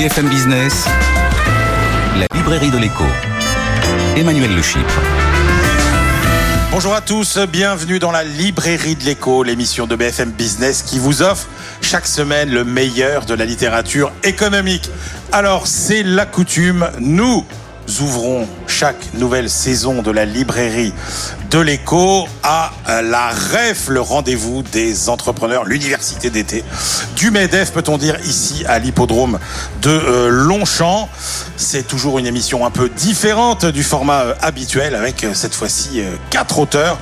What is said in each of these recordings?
BFM Business, la librairie de l'écho. Emmanuel Le. Bonjour à tous, bienvenue dans la librairie de l'écho, l'émission de BFM Business qui vous offre chaque semaine le meilleur de la littérature économique. Alors c'est la coutume, nous ouvrons chaque nouvelle saison de la librairie de l'écho à la REF, le rendez-vous des entrepreneurs, l'université d'été du MEDEF, peut-on dire, ici à l'hippodrome de euh, Longchamp. C'est toujours une émission un peu différente du format euh, habituel avec euh, cette fois-ci quatre auteurs,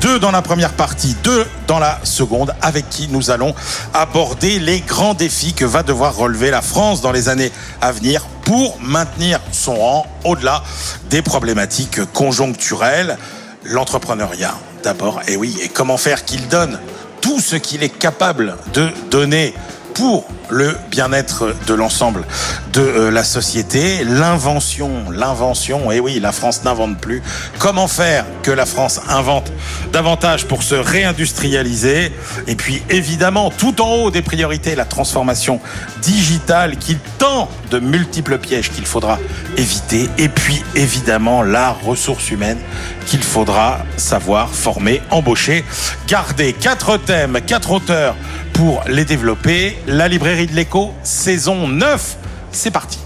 deux dans la première partie, deux dans la seconde, avec qui nous allons aborder les grands défis que va devoir relever la France dans les années à venir pour maintenir son rang au-delà des problématiques conjoncturelles l'entrepreneuriat d'abord. Et oui, et comment faire qu'il donne tout ce qu'il est capable de donner pour le bien-être de l'ensemble de euh, la société. L'invention, l'invention, et oui, la France n'invente plus. Comment faire que la France invente davantage pour se réindustrialiser? Et puis évidemment, tout en haut des priorités, la transformation digitale qui tend de multiples pièges qu'il faudra éviter. Et puis évidemment, la ressource humaine qu'il faudra savoir former, embaucher, garder. Quatre thèmes, quatre auteurs pour les développer. La librairie de l'écho, saison 9. C'est parti.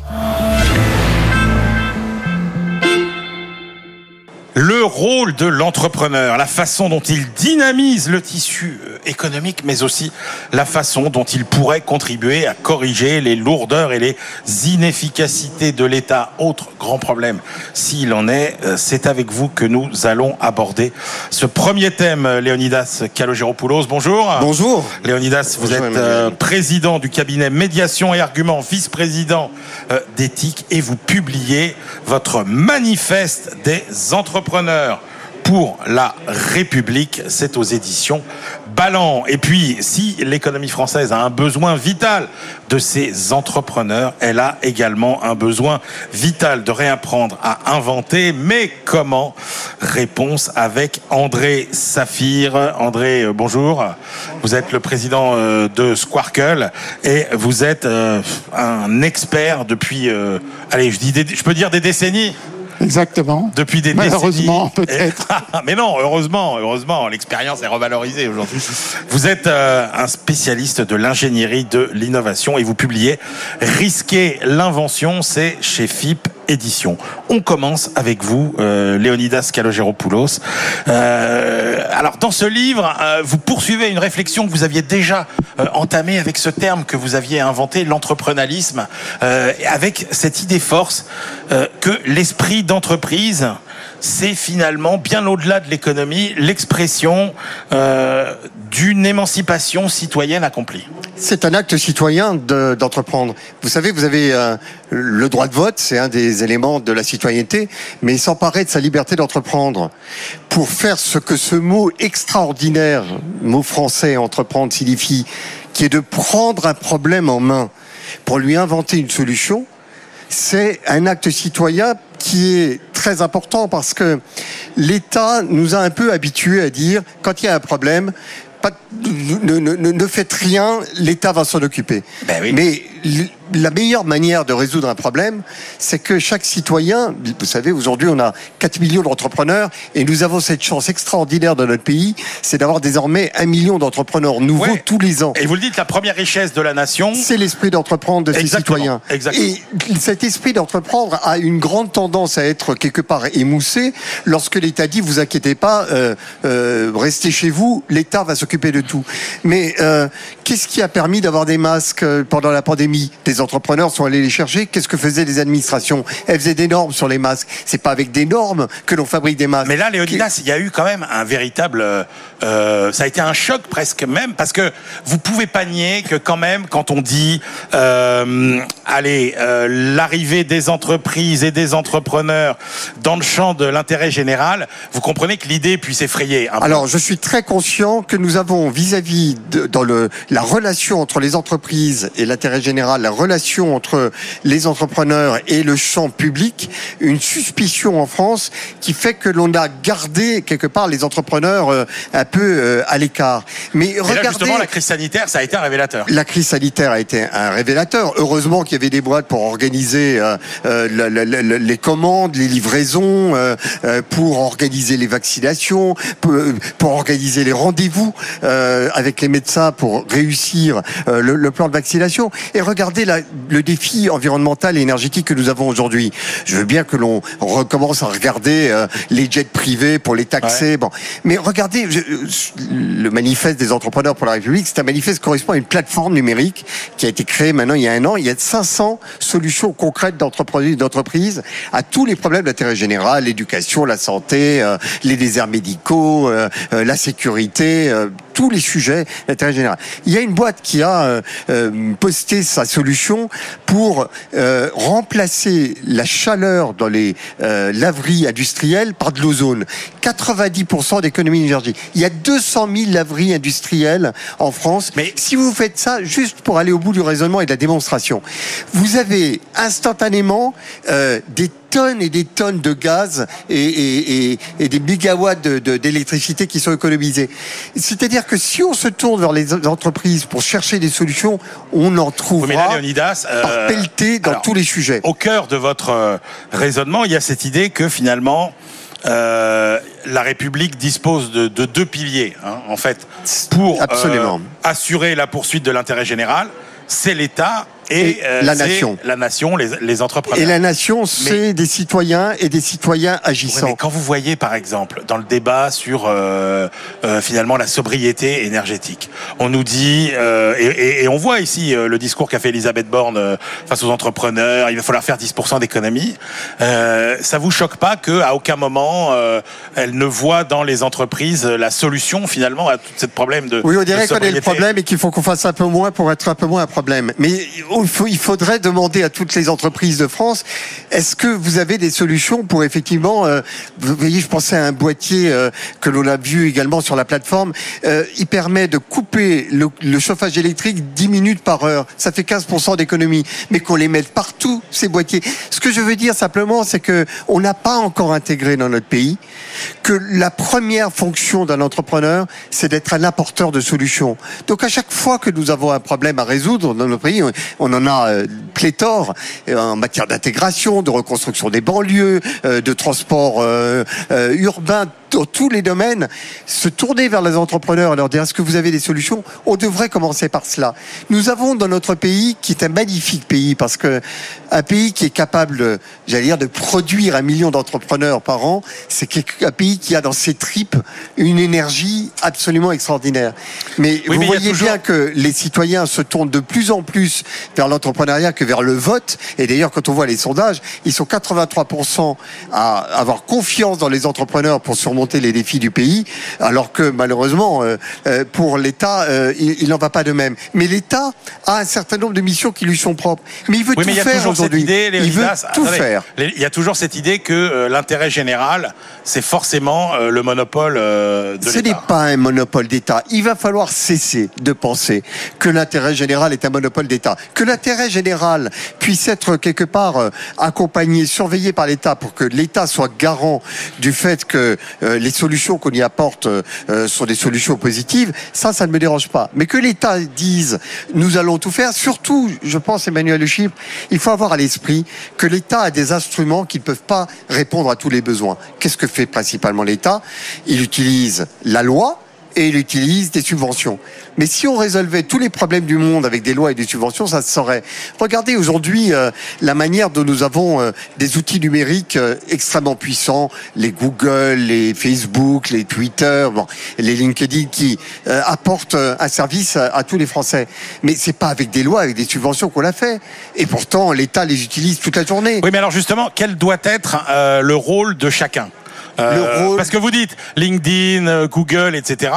Le rôle de l'entrepreneur, la façon dont il dynamise le tissu euh, économique, mais aussi la façon dont il pourrait contribuer à corriger les lourdeurs et les inefficacités de l'État. Autre grand problème, s'il en est, euh, c'est avec vous que nous allons aborder ce premier thème. Léonidas Kalogéropoulos, bonjour. Bonjour. Léonidas, vous êtes euh, président du cabinet Médiation et Arguments, vice-président d'éthique, et vous publiez votre manifeste des entrepreneurs pour la République. C'est aux éditions Ballant. Et puis, si l'économie française a un besoin vital de ses entrepreneurs, elle a également un besoin vital de réapprendre à inventer. Mais comment? Réponse avec André Saphir. André, euh, bonjour. Vous êtes le président euh, de Squarkle et vous êtes euh, un expert depuis, allez, je, dis je peux dire des décennies Exactement. Depuis des Malheureusement, peut-être. Mais non, heureusement, heureusement, l'expérience est revalorisée aujourd'hui. Vous êtes euh, un spécialiste de l'ingénierie de l'innovation et vous publiez Risquer l'invention, c'est chez FIP On commence avec vous, euh, Léonidas Kalogéropoulos. Euh, alors, dans ce livre, euh, vous poursuivez une réflexion que vous aviez déjà euh, entamée avec ce terme que vous aviez inventé, l'entrepreneurialisme, avec cette idée force que l'esprit d'entreprise c'est finalement, bien au-delà de l'économie, l'expression euh, d'une émancipation citoyenne accomplie. C'est un acte citoyen d'entreprendre. vous savez, vous avez euh, le droit de vote, c'est un des éléments de la citoyenneté, mais s'emparer de sa liberté d'entreprendre pour faire ce que ce mot extraordinaire, mot français, entreprendre, signifie, qui est de prendre un problème en main pour lui inventer une solution, c'est un acte citoyen qui est très important parce que l'État nous a un peu habitués à dire quand il y a un problème, ne, ne, faites rien, l'État va s'en occuper. Ben Mais la meilleure manière de résoudre un problème, c'est que chaque citoyen, vous savez, aujourd'hui on a 4 millions d'entrepreneurs et nous avons cette chance extraordinaire dans notre pays, c'est d'avoir désormais un million d'entrepreneurs nouveaux tous les ans. Et vous le dites, la première richesse de la nation, c'est l'esprit d'entreprendre de ses citoyens. Exactement. Et cet esprit d'entreprendre a une grande tendance à être quelque part émoussé lorsque l'État dit vous inquiétez pas, euh, euh, restez chez vous, l'État va s'occuper de tout. Mais euh, qu'est-ce qui a permis d'avoir des masques pendant la pandémie? Les entrepreneurs sont allés les chercher. Qu'est-ce que faisaient les administrations? Elles faisaient des normes sur les masques. C'est pas avec des normes que l'on fabrique des masques. Mais là, Léonidas, il y a eu quand même un véritable, euh, ça a été un choc presque même parce que vous pouvez pas nier que quand même, quand on dit, euh, allez, euh, l'arrivée des entreprises et des entrepreneurs dans le champ de l'intérêt général, vous comprenez que l'idée puisse effrayer. Alors, je suis très conscient que nous avons vis-à-vis de, dans le la relation entre les entreprises et l'intérêt général la relation entre les entrepreneurs et le champ public, une suspicion en France qui fait que l'on a gardé quelque part les entrepreneurs euh, un peu euh, à l'écart. Mais et regardez, là justement, la crise sanitaire, ça a été un révélateur. La crise sanitaire a été un révélateur. Heureusement qu'il y avait des boîtes pour organiser euh, les commandes, les livraisons, pour organiser les vaccinations, pour, organiser les rendez-vous avec les médecins pour réussir le, plan de vaccination. Et regardez le défi environnemental et énergétique que nous avons aujourd'hui. Je veux bien que l'on recommence à regarder euh, les jets privés pour les taxer. Bon, mais regardez le manifeste des entrepreneurs pour la République. C'est un manifeste qui correspond à une plateforme numérique qui a été créée maintenant il y a un an. Il y a 500 solutions concrètes d'entreprises à tous les problèmes d'intérêt général, l'éducation, la santé, euh, les déserts médicaux, euh, la sécurité, tous les sujets d'intérêt général. Il y a une boîte qui a posté sa solution pour remplacer la chaleur dans les laveries industrielles par de l'ozone. 90% d'économie d'énergie. Il y a 200 000 laveries industrielles en France. Mais si vous faites ça juste pour aller au bout du raisonnement et de la démonstration, vous avez instantanément euh, des tonnes et des tonnes de gaz et, des mégawatts d'électricité qui sont économisés. C'est-à-dire que si on se tourne vers les entreprises pour chercher des solutions, on en trouvera oui, par euh, pelleté dans tous les sujets. Au cœur de votre euh, raisonnement, il y a cette idée que finalement, euh, la République dispose de, deux piliers, hein, en fait, pour assurer la poursuite de l'intérêt général. C'est l'État et, euh, la nation. La nation, les, les, entrepreneurs. Et la nation, c'est des citoyens et des citoyens agissants. quand vous voyez, par exemple, dans le débat sur euh, euh, finalement la sobriété énergétique, on nous dit, euh, et, et, on voit ici euh, le discours qu'a fait Elisabeth Borne euh, face aux entrepreneurs, il va falloir faire 10% d'économie. ça vous choque pas que à aucun moment elle ne voit dans les entreprises la solution finalement à tout ce problème de Oui, on dirait qu'on a le problème et qu'il faut qu'on fasse un peu moins pour être un peu moins un problème. Mais il faudrait demander à toutes les entreprises de France, est-ce que vous avez des solutions pour effectivement, euh, vous voyez, je pensais à un boîtier euh, que l'on a vu également sur la plateforme, euh, il permet de couper le, chauffage électrique 10 minutes par heure. Ça fait 15% d'économie, mais qu'on les mette partout, ces boîtiers. Ce que je veux dire simplement, c'est que on n'a pas encore intégré dans notre pays que la première fonction d'un entrepreneur, c'est d'être un apporteur de solutions. Donc à chaque fois que nous avons un problème à résoudre dans notre pays, en a euh, pléthore euh, en matière d'intégration, de reconstruction des banlieues, euh, de transport urbain dans tous les domaines, se tourner vers les entrepreneurs et leur dire est-ce que vous avez des solutions? On devrait commencer par cela. Nous avons dans notre pays, qui est un magnifique pays, parce que un pays qui est capable, j'allais dire, de produire un million d'entrepreneurs par an, c'est un pays qui a dans ses tripes une énergie absolument extraordinaire. Mais vous voyez bien que les citoyens se tournent de plus en plus vers l'entrepreneuriat que vers le vote. Et d'ailleurs, quand on voit les sondages, ils sont 83% à avoir confiance dans les entrepreneurs pour surmonter les défis du pays, alors que malheureusement, euh, euh, pour l'État, euh, il n'en va pas de même. Mais l'État a un certain nombre de missions qui lui sont propres. Mais il veut tout faire aujourd'hui. Il veut tout faire. Il y a toujours cette idée que l'intérêt général, c'est forcément le monopole de l'État. Ce n'est pas un monopole d'État. Il va falloir cesser de penser que l'intérêt général est un monopole d'État. Que l'intérêt général puisse être quelque part accompagné, surveillé par l'État pour que l'État soit garant du fait que euh, les solutions qu'on y apporte euh, euh, sont des solutions positives, ça, ça ne me dérange pas. Mais que l'État dise, nous allons tout faire, surtout, je pense, Emmanuel Le Chypre, il faut avoir à l'esprit que l'État a des instruments qui ne peuvent pas répondre à tous les besoins. Qu'est-ce que fait principalement l'État? Il utilise la loi, et il utilise des subventions. Mais si on résolvait tous les problèmes du monde avec des lois et des subventions, ça se saurait. Regardez aujourd'hui euh, la manière dont nous avons euh, des outils numériques euh, extrêmement puissants, les Google, les Facebook, les Twitter, bon, les LinkedIn qui apportent un service à, tous les Français. Mais c'est pas avec des lois, avec des subventions qu'on l'a fait. Et pourtant, l'État les utilise toute la journée. Oui, mais alors justement, quel doit être le rôle de chacun? Euh, parce que vous dites LinkedIn, euh, Google, etc.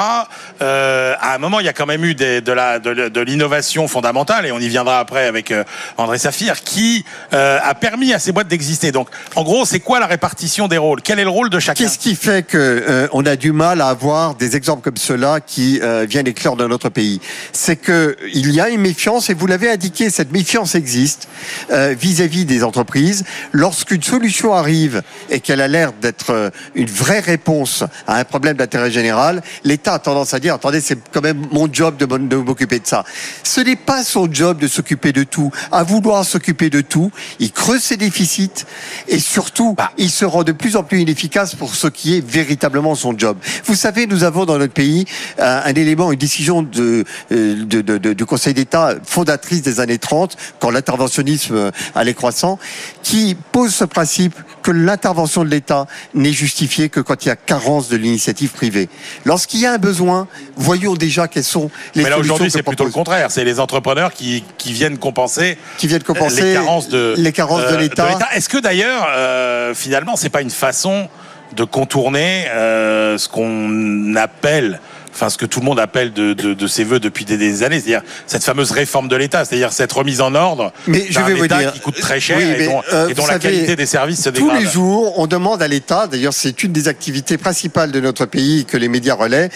Euh, à un moment, il y a quand même eu des, de la de, l'innovation fondamentale, et on y viendra après avec André Saphir, qui a permis à ces boîtes d'exister. Donc, en gros, c'est quoi la répartition des rôles? Quel est le rôle de chacun? Qu'est-ce qui fait que on a du mal à avoir des exemples comme ceux-là qui viennent éclore dans notre pays? C'est que il y a une méfiance, et vous l'avez indiqué, cette méfiance existe vis-à-vis -vis des entreprises. Lorsqu'une solution arrive et qu'elle a l'air d'être une vraie réponse à un problème d'intérêt général, l'État a tendance à dire attendez, c'est quand même mon job de, m'occuper de ça. Ce n'est pas son job de s'occuper de tout. À vouloir s'occuper de tout, il creuse ses déficits et surtout, bah. il se rend de plus en plus inefficace pour ce qui est véritablement son job. Vous savez, nous avons dans notre pays euh, un, élément, une décision de, euh, de, de, du Conseil d'État fondatrice des années 30, quand l'interventionnisme allait croissant, qui pose ce principe que l'intervention de l'État n'est justifiée que quand il y a carence de l'initiative privée. Lorsqu'il y a un besoin, voyons déjà quelles sont les Mais là aujourd'hui, c'est plutôt le contraire. C'est les entrepreneurs qui, qui viennent compenser, qui viennent compenser les carences de les carences de euh, l'État. Est-ce que d'ailleurs, euh, finalement, c'est pas une façon de contourner euh, ce qu'on appelle enfin ce que tout le monde appelle de, de, de ses voeux depuis des, années, c'est-à-dire cette fameuse réforme de l'État, c'est-à-dire cette remise en ordre mais je vais vous dire, qui coûte très cher et dont, euh, la qualité des services se dégrade. Tous les jours, on demande à l'État, d'ailleurs c'est une des activités principales de notre pays que les médias relaient,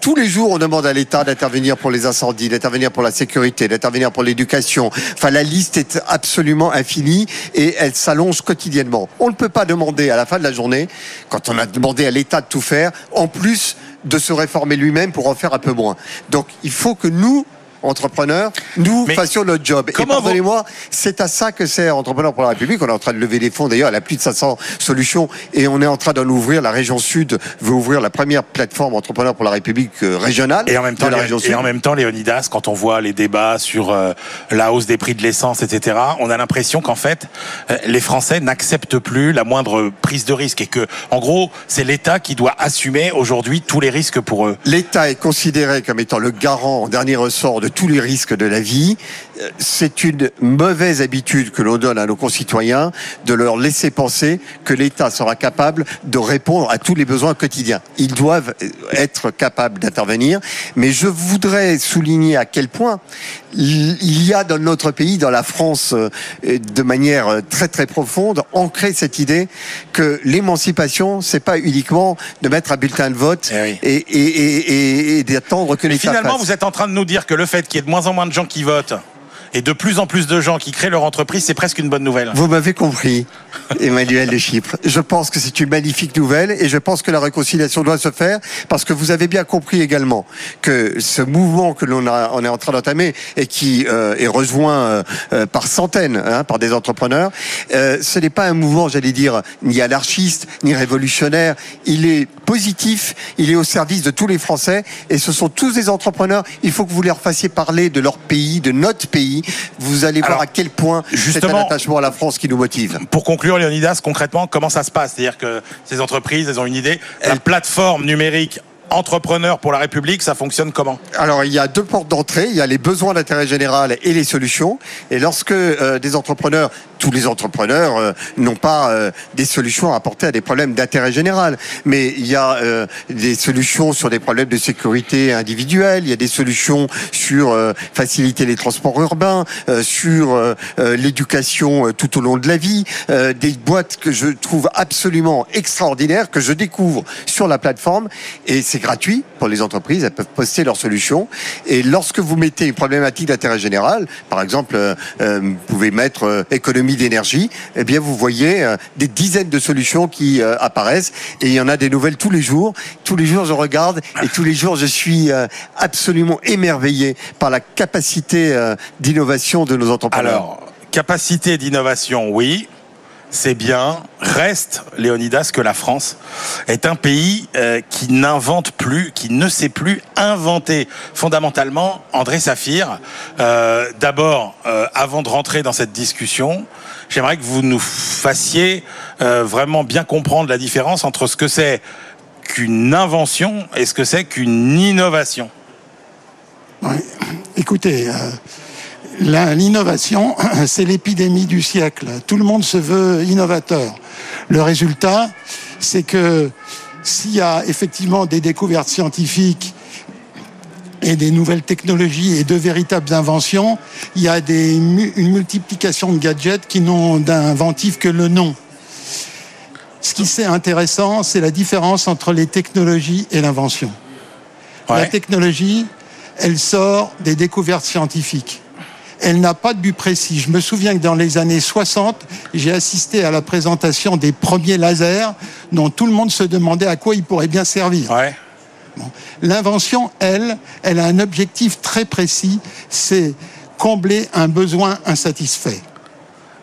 tous les jours on demande à l'État d'intervenir pour les incendies, d'intervenir pour la sécurité, d'intervenir pour l'éducation. Enfin la liste est absolument infinie et elle s'allonge quotidiennement. On ne peut pas demander à la fin de la journée, quand on a demandé à l'État de tout faire, en plus de se réformer lui-même pour en faire un peu moins. Donc il faut que nous, entrepreneurs, nous fassions notre job. Et pardonnez-moi, c'est à ça que sert Entrepreneur pour la République. On est en train de lever des fonds, d'ailleurs, elle a plus de 500 solutions et on est en train d'en ouvrir. La région Sud veut ouvrir la première plateforme Entrepreneur pour la République euh, régionale. Et en même temps, la région et en même temps, Léonidas, quand on voit les débats sur euh, la hausse des prix de l'essence, etc., on a l'impression qu'en fait, euh, les Français n'acceptent plus la moindre prise de risque et que, en gros, c'est l'État qui doit assumer aujourd'hui tous les risques pour eux. L'État est considéré comme étant le garant en dernier ressort de tous les risques de la vie. C'est une mauvaise habitude que l'on donne à nos concitoyens de leur laisser penser que l'État sera capable de répondre à tous les besoins quotidiens. Ils doivent être capables d'intervenir, mais je voudrais souligner à quel point il y a dans notre pays, dans la France, euh, de manière très très profonde, ancré cette idée que l'émancipation, c'est pas uniquement de mettre un bulletin de vote eh et, et, et, d'attendre que l'État. Finalement, vous êtes en train de nous dire que le fait qu'il y ait de moins en moins de gens qui votent et de plus en plus de gens qui créent leur entreprise, c'est presque une bonne nouvelle. Vous m'avez compris, Emmanuel de Chypre. Je pense que c'est une magnifique nouvelle et je pense que la réconciliation doit se faire parce que vous avez bien compris également que ce mouvement que l'on on est en train d'entamer et qui euh, est rejoint euh, euh, par centaines, hein, par des entrepreneurs, ce n'est pas un mouvement, j'allais dire, ni anarchiste, ni révolutionnaire. Il est positif, il est au service de tous les Français et ce sont tous des entrepreneurs. Il faut que vous leur fassiez parler de leur pays, de notre pays vous allez voir à quel point c'est un attachement à la France qui nous motive. Pour conclure, Léonidas, concrètement, comment ça se passe? C'est-à-dire que ces entreprises, elles ont une idée. La plateforme numérique entrepreneur pour la République, ça fonctionne comment Alors, il y a deux portes d'entrée. Il y a les besoins d'intérêt général et les solutions. Et lorsque euh, des entrepreneurs, tous les entrepreneurs euh, n'ont pas euh, des solutions à apporter à des problèmes d'intérêt général, mais il y a des solutions sur des problèmes de sécurité individuelle, il y a des solutions sur faciliter les transports urbains, sur l'éducation tout au long de la vie, des boîtes que je trouve absolument extraordinaires, que je découvre sur la plateforme. Et c'est gratuit pour les entreprises, elles peuvent poster leurs solutions. Et lorsque vous mettez une problématique d'intérêt général, par exemple, euh, euh, vous pouvez mettre euh, économie d'énergie, eh bien vous voyez des dizaines de solutions qui apparaissent et il y en a des nouvelles tous les jours. Tous les jours je regarde et tous les jours je suis absolument émerveillé par la capacité d'innovation de nos entrepreneurs. Alors, capacité d'innovation, oui c'est bien, reste, Léonidas, que la France est un pays euh, qui n'invente plus, qui ne sait plus inventer. Fondamentalement, André Saphir, euh, d'abord, euh, avant de rentrer dans cette discussion, j'aimerais que vous nous fassiez vraiment bien comprendre la différence entre ce que c'est qu'une invention et ce que c'est qu'une innovation. Écoutez, L'innovation, c'est l'épidémie du siècle. Tout le monde se veut innovateur. Le résultat, c'est que s'il y a effectivement des découvertes scientifiques et des nouvelles technologies et de véritables inventions, il y a des, une multiplication de gadgets qui n'ont d'inventif que le nom. Ce qui est intéressant, c'est la différence entre les technologies et l'invention. La technologie, elle sort des découvertes scientifiques. Elle n'a pas de but précis. Je me souviens que dans les années 60, j'ai assisté à la présentation des premiers lasers dont tout le monde se demandait à quoi ils pourraient bien servir. L'invention, elle, elle a un objectif très précis, c'est combler un besoin insatisfait.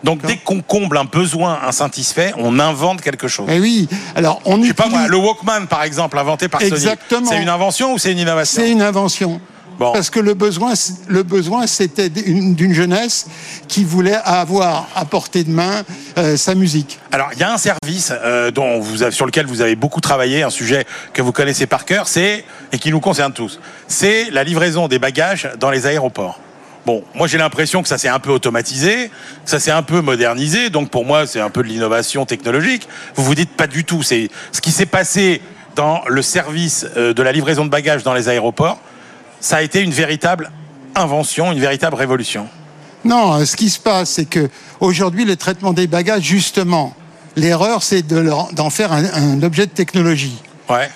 Donc dès qu'on comble un besoin insatisfait, on invente quelque chose. Eh oui. Alors on Je sais pas moi, le Walkman par exemple, inventé par Exactement. Sony. C'est une invention ou c'est une innovation? C'est une invention. Bon. Parce que le besoin, le besoin, c'était d'une jeunesse qui voulait avoir à portée de main euh, sa musique. Alors, il y a un service euh, dont vous avez, sur lequel vous avez beaucoup travaillé, un sujet que vous connaissez par cœur, c'est et qui nous concerne tous. C'est la livraison des bagages dans les aéroports. Bon, moi j'ai l'impression que ça s'est un peu automatisé, ça s'est un peu modernisé, donc pour moi c'est un peu de l'innovation technologique. Vous vous dites pas du tout, c'est ce qui s'est passé dans le service euh, de la livraison de bagages dans les aéroports, ça a été une véritable invention, une véritable révolution. Non, euh, ce qui se passe, c'est que aujourd'hui le traitement des bagages, justement, l'erreur c'est d'en faire un objet de technologie. Ouais.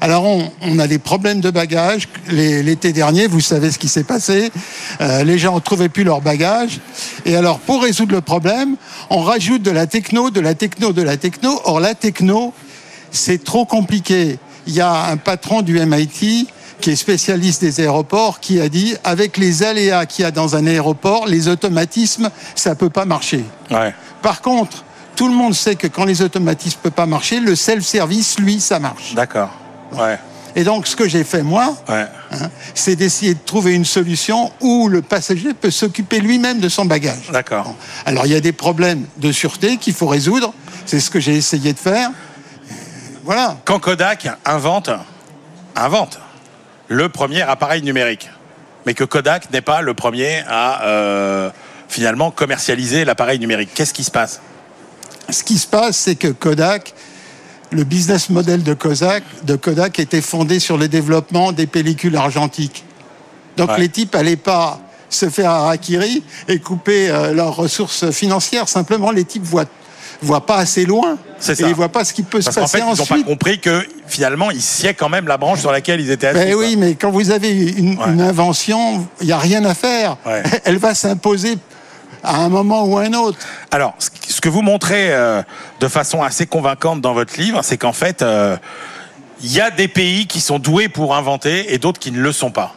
Alors on, a des problèmes de bagages. L'été dernier, vous savez ce qui s'est passé. Euh, les gens ne trouvaient plus leurs bagages. Et alors pour résoudre le problème, on rajoute de la techno, de la techno, de la techno. Or la techno, c'est trop compliqué. Il y a un patron du MIT qui est spécialiste des aéroports, qui a dit avec les aléas qu'il y a dans un aéroport, les automatismes, ça peut pas marcher. Ouais. Par contre, tout le monde sait que quand les automatismes ne peuvent pas marcher, le self-service, lui, ça marche. D'accord. Ouais. Et donc, ce que j'ai fait, moi, ouais. hein, c'est d'essayer de trouver une solution où le passager peut s'occuper lui-même de son bagage. D'accord. Alors, il y a des problèmes de sûreté qu'il faut résoudre. C'est ce que j'ai essayé de faire. Voilà. Quand Kodak invente, invente le premier appareil numérique, mais que Kodak n'est pas le premier à euh, finalement commercialiser l'appareil numérique, qu'est-ce qui se passe? Ce qui se passe, c'est que Kodak, le business model de Kodak, de Kodak était fondé sur le développement des pellicules argentiques. Donc les types n'allaient pas se faire harakiri et couper euh, leurs ressources financières. Simplement, les types voient voient pas assez loin. C'est ça. Et ils voient pas ce qui peut se passer en fait, ensuite. Ils n'ont pas compris que finalement, ils sciaient quand même la branche sur laquelle ils étaient assis. Ben oui, mais quand vous avez une, une invention, il n'y a rien à faire. Ouais. Elle va s'imposer à un moment ou à un autre. Alors, ce que vous montrez euh, de façon assez convaincante dans votre livre, c'est qu'en fait, euh, il y a des pays qui sont doués pour inventer et d'autres qui ne le sont pas.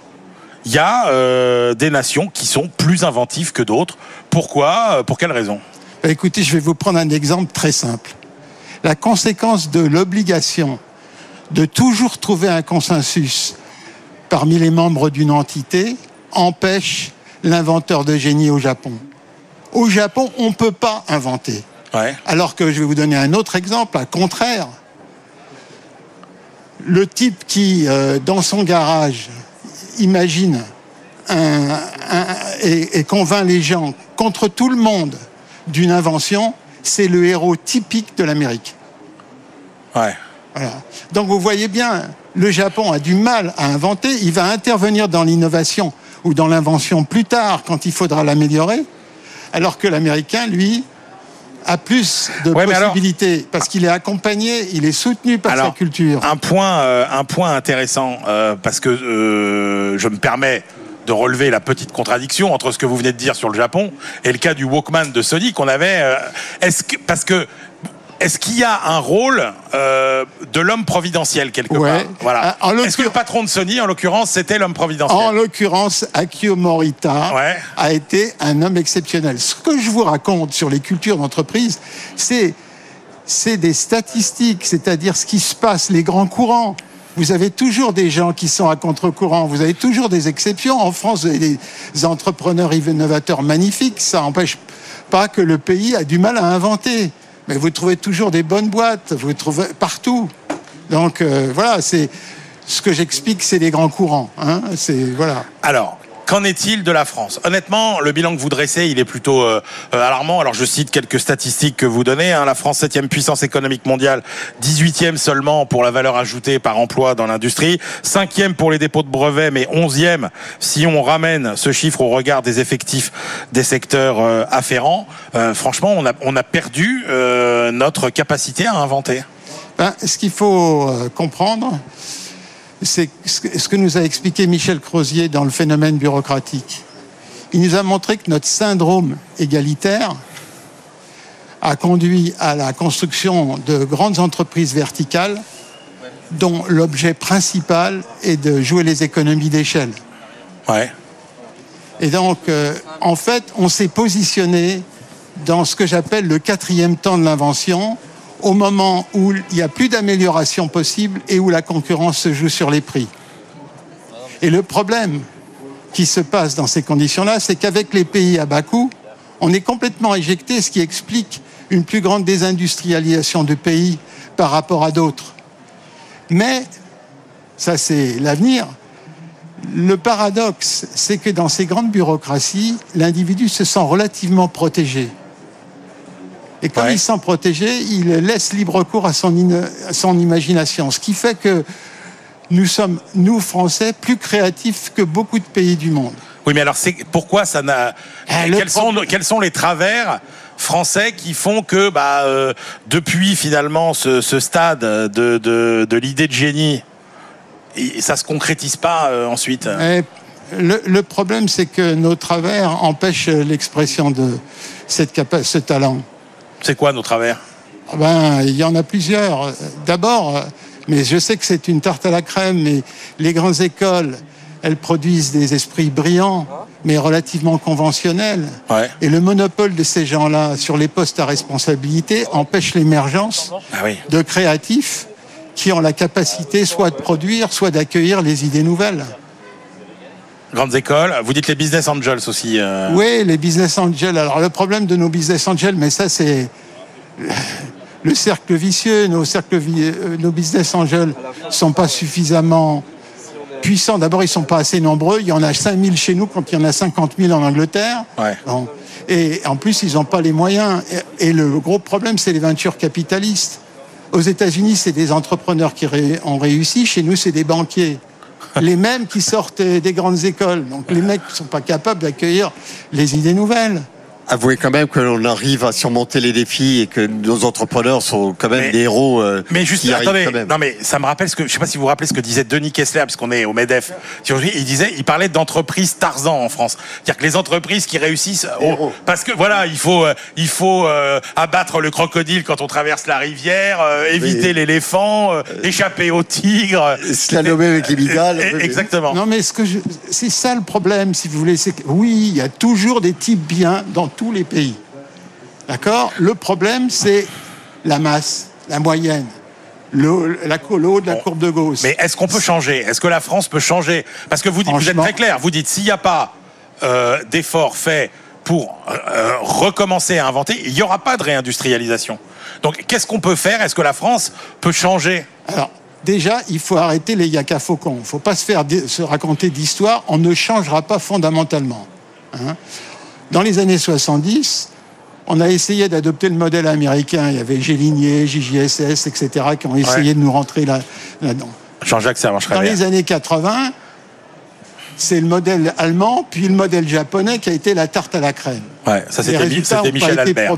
Il y a euh, des nations qui sont plus inventives que d'autres. Pourquoi? Pour quelles raisons Écoutez, je vais vous prendre un exemple très simple. La conséquence de l'obligation de toujours trouver un consensus parmi les membres d'une entité empêche l'inventeur de génie au Japon. Au Japon, on ne peut pas inventer. Ouais. Alors que je vais vous donner un autre exemple, à contraire. Le type qui, euh, dans son garage, imagine un, un, et, et, convainc les gens contre tout le monde d'une invention, c'est le héros typique de l'Amérique. Ouais. Voilà. Donc vous voyez bien, le Japon a du mal à inventer, il va intervenir dans l'innovation ou dans l'invention plus tard quand il faudra l'améliorer alors que l'Américain, lui, a plus de ouais, possibilités alors, parce qu'il est accompagné, il est soutenu par alors, sa culture. Un point, euh, un point intéressant euh, parce que euh, je me permets de relever la petite contradiction entre ce que vous venez de dire sur le Japon et le cas du Walkman de Sony qu'on avait. euh, Est-ce que parce que est-ce qu'il y a un rôle euh, de l'homme providentiel quelque ouais. part? Voilà. En Est-ce que le patron de Sony, en l'occurrence, c'était l'homme providentiel? En l'occurrence, Akio Morita ouais. a été un homme exceptionnel. Ce que je vous raconte sur les cultures d'entreprise, c'est c'est des statistiques, c'est-à-dire ce qui se passe, les grands courants. Vous avez toujours des gens qui sont à contre-courant, vous avez toujours des exceptions. En France, vous avez des entrepreneurs innovateurs magnifiques. Ça n'empêche pas que le pays a du mal à inventer mais vous trouvez toujours des bonnes boîtes, vous trouvez partout. Donc euh, voilà, c'est ce que j'explique, c'est les grands courants. Hein c'est voilà. Alors, Qu'en est-il de la France? Honnêtement, le bilan que vous dressez, il est plutôt euh, euh, alarmant. Alors je cite quelques statistiques que vous donnez. Hein. La France, septième puissance économique mondiale, 18e seulement pour la valeur ajoutée par emploi dans l'industrie, cinquième pour les dépôts de brevets, mais onzième si on ramène ce chiffre au regard des effectifs des secteurs euh, afférents. franchement, on a, perdu notre capacité à inventer. Ben, ce qu'il faut comprendre, c'est ce que nous a expliqué Michel Crozier dans le phénomène bureaucratique. Il nous a montré que notre syndrome égalitaire a conduit à la construction de grandes entreprises verticales dont l'objet principal est de jouer les économies d'échelle. Ouais. Et donc, euh, en fait, on s'est positionné dans ce que j'appelle le quatrième temps de l'invention, au moment où il n'y a plus d'amélioration possible et où la concurrence se joue sur les prix. Et le problème qui se passe dans ces conditions-là, c'est qu'avec les pays à bas coût, on est complètement éjecté, ce qui explique une plus grande désindustrialisation de pays par rapport à d'autres. Mais, ça c'est l'avenir, le paradoxe, c'est que dans ces grandes bureaucraties, l'individu se sent relativement protégé. Et comme il sent protégé, il laisse libre cours à son, son imagination. Ce qui fait que nous sommes, nous, Français, plus créatifs que beaucoup de pays du monde. Oui, mais alors pourquoi ça n'a. Eh, quels, sont, quels sont les travers français qui font que, bah, euh, depuis finalement ce, stade de, de, l'idée de génie, ça se concrétise pas euh, ensuite? Eh, le, le, problème, c'est que nos travers empêchent l'expression de cette ce talent. C'est quoi nos travers? Ah ben, Il y en a plusieurs. D'abord, mais je sais que c'est une tarte à la crème, mais les grandes écoles, elles produisent des esprits brillants, mais relativement conventionnels. Et le monopole de ces gens-là sur les postes à responsabilité empêche l'émergence ah de créatifs qui ont la capacité soit de produire, soit d'accueillir les idées nouvelles. Grandes écoles. Vous dites les business angels aussi. Euh. Oui, les business angels. Alors le problème de nos business angels, mais ça c'est le cercle vicieux. Nos, cercles, euh, nos business angels sont pas suffisamment puissants. D'abord, ils sont pas assez nombreux. Il y en a 5000 chez nous quand il y en a 50 000 en Angleterre. Et en plus, ils n'ont pas les moyens. Et le gros problème, c'est les ventures capitalistes. Aux États-Unis, c'est des entrepreneurs qui ont réussi. Chez nous, c'est des banquiers les mêmes qui sortent des grandes écoles. Donc les mecs ne sont pas capables d'accueillir les idées nouvelles avouez quand même que l'on arrive à surmonter les défis et que nos entrepreneurs sont quand même des héros. Euh, mais juste, attendez, non mais ça me rappelle ce que je sais pas si vous vous rappelez ce que disait Denis Kessler, parce qu'on est au Medef. Il disait, il parlait d'entreprises Tarzan en France, c'est-à-dire que les entreprises qui réussissent, parce que voilà, il faut, euh, il faut euh, abattre le crocodile quand on traverse la rivière, éviter l'éléphant, échapper au tigre, slalomer avec les bigales. Exactement. Non mais ce que c'est ça le problème, si vous voulez, c'est que oui, il y a toujours des types bien dans tous les pays. D'accord? Le problème, c'est la masse, la moyenne. Le, la, haut de la courbe de Gauss. Mais est-ce qu'on peut changer? Est-ce que la France peut changer? Parce que vous, dites, vous êtes très clair. Vous dites s'il n'y a pas euh, d'efforts faits pour euh, recommencer à inventer, il n'y aura pas de réindustrialisation. Donc qu'est-ce qu'on peut faire? Est-ce que la France peut changer? Alors déjà, il faut arrêter les yaka faucons. Il ne faut pas se faire se raconter d'histoire. On ne changera pas fondamentalement. Hein dans les années 70, on a essayé d'adopter le modèle américain. Il y avait Géligné, JJSS, etc., qui ont essayé de nous rentrer là, dedans Jean-Jacques Dans les années 80, c'est le modèle allemand, puis le modèle japonais qui a été la tarte à la crème. Ouais, ça c'était Michel Albert.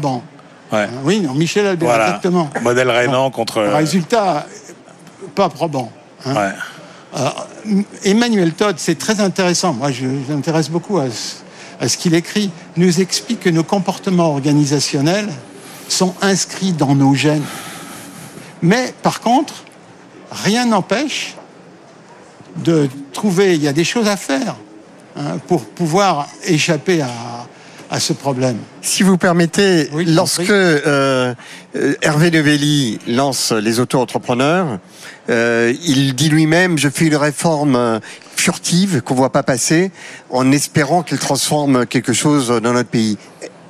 Ouais. oui, non, Michel Albert, exactement. Modèle Rénan contre. Résultat, pas probant. Hein. Ouais. Emmanuel Todd, c'est très intéressant. Moi, je, je m'intéresse beaucoup à à ce qu'il écrit, nous explique que nos comportements organisationnels sont inscrits dans nos gènes. Mais par contre, rien n'empêche de trouver, il y a des choses à faire hein, pour pouvoir échapper à, à ce problème. Si vous permettez, lorsque euh, euh, Hervé Novelli lance les auto-entrepreneurs, euh, il dit lui-même, je fais une réforme furtive qu'on voit pas passer, en espérant qu'elle transforme quelque chose dans notre pays.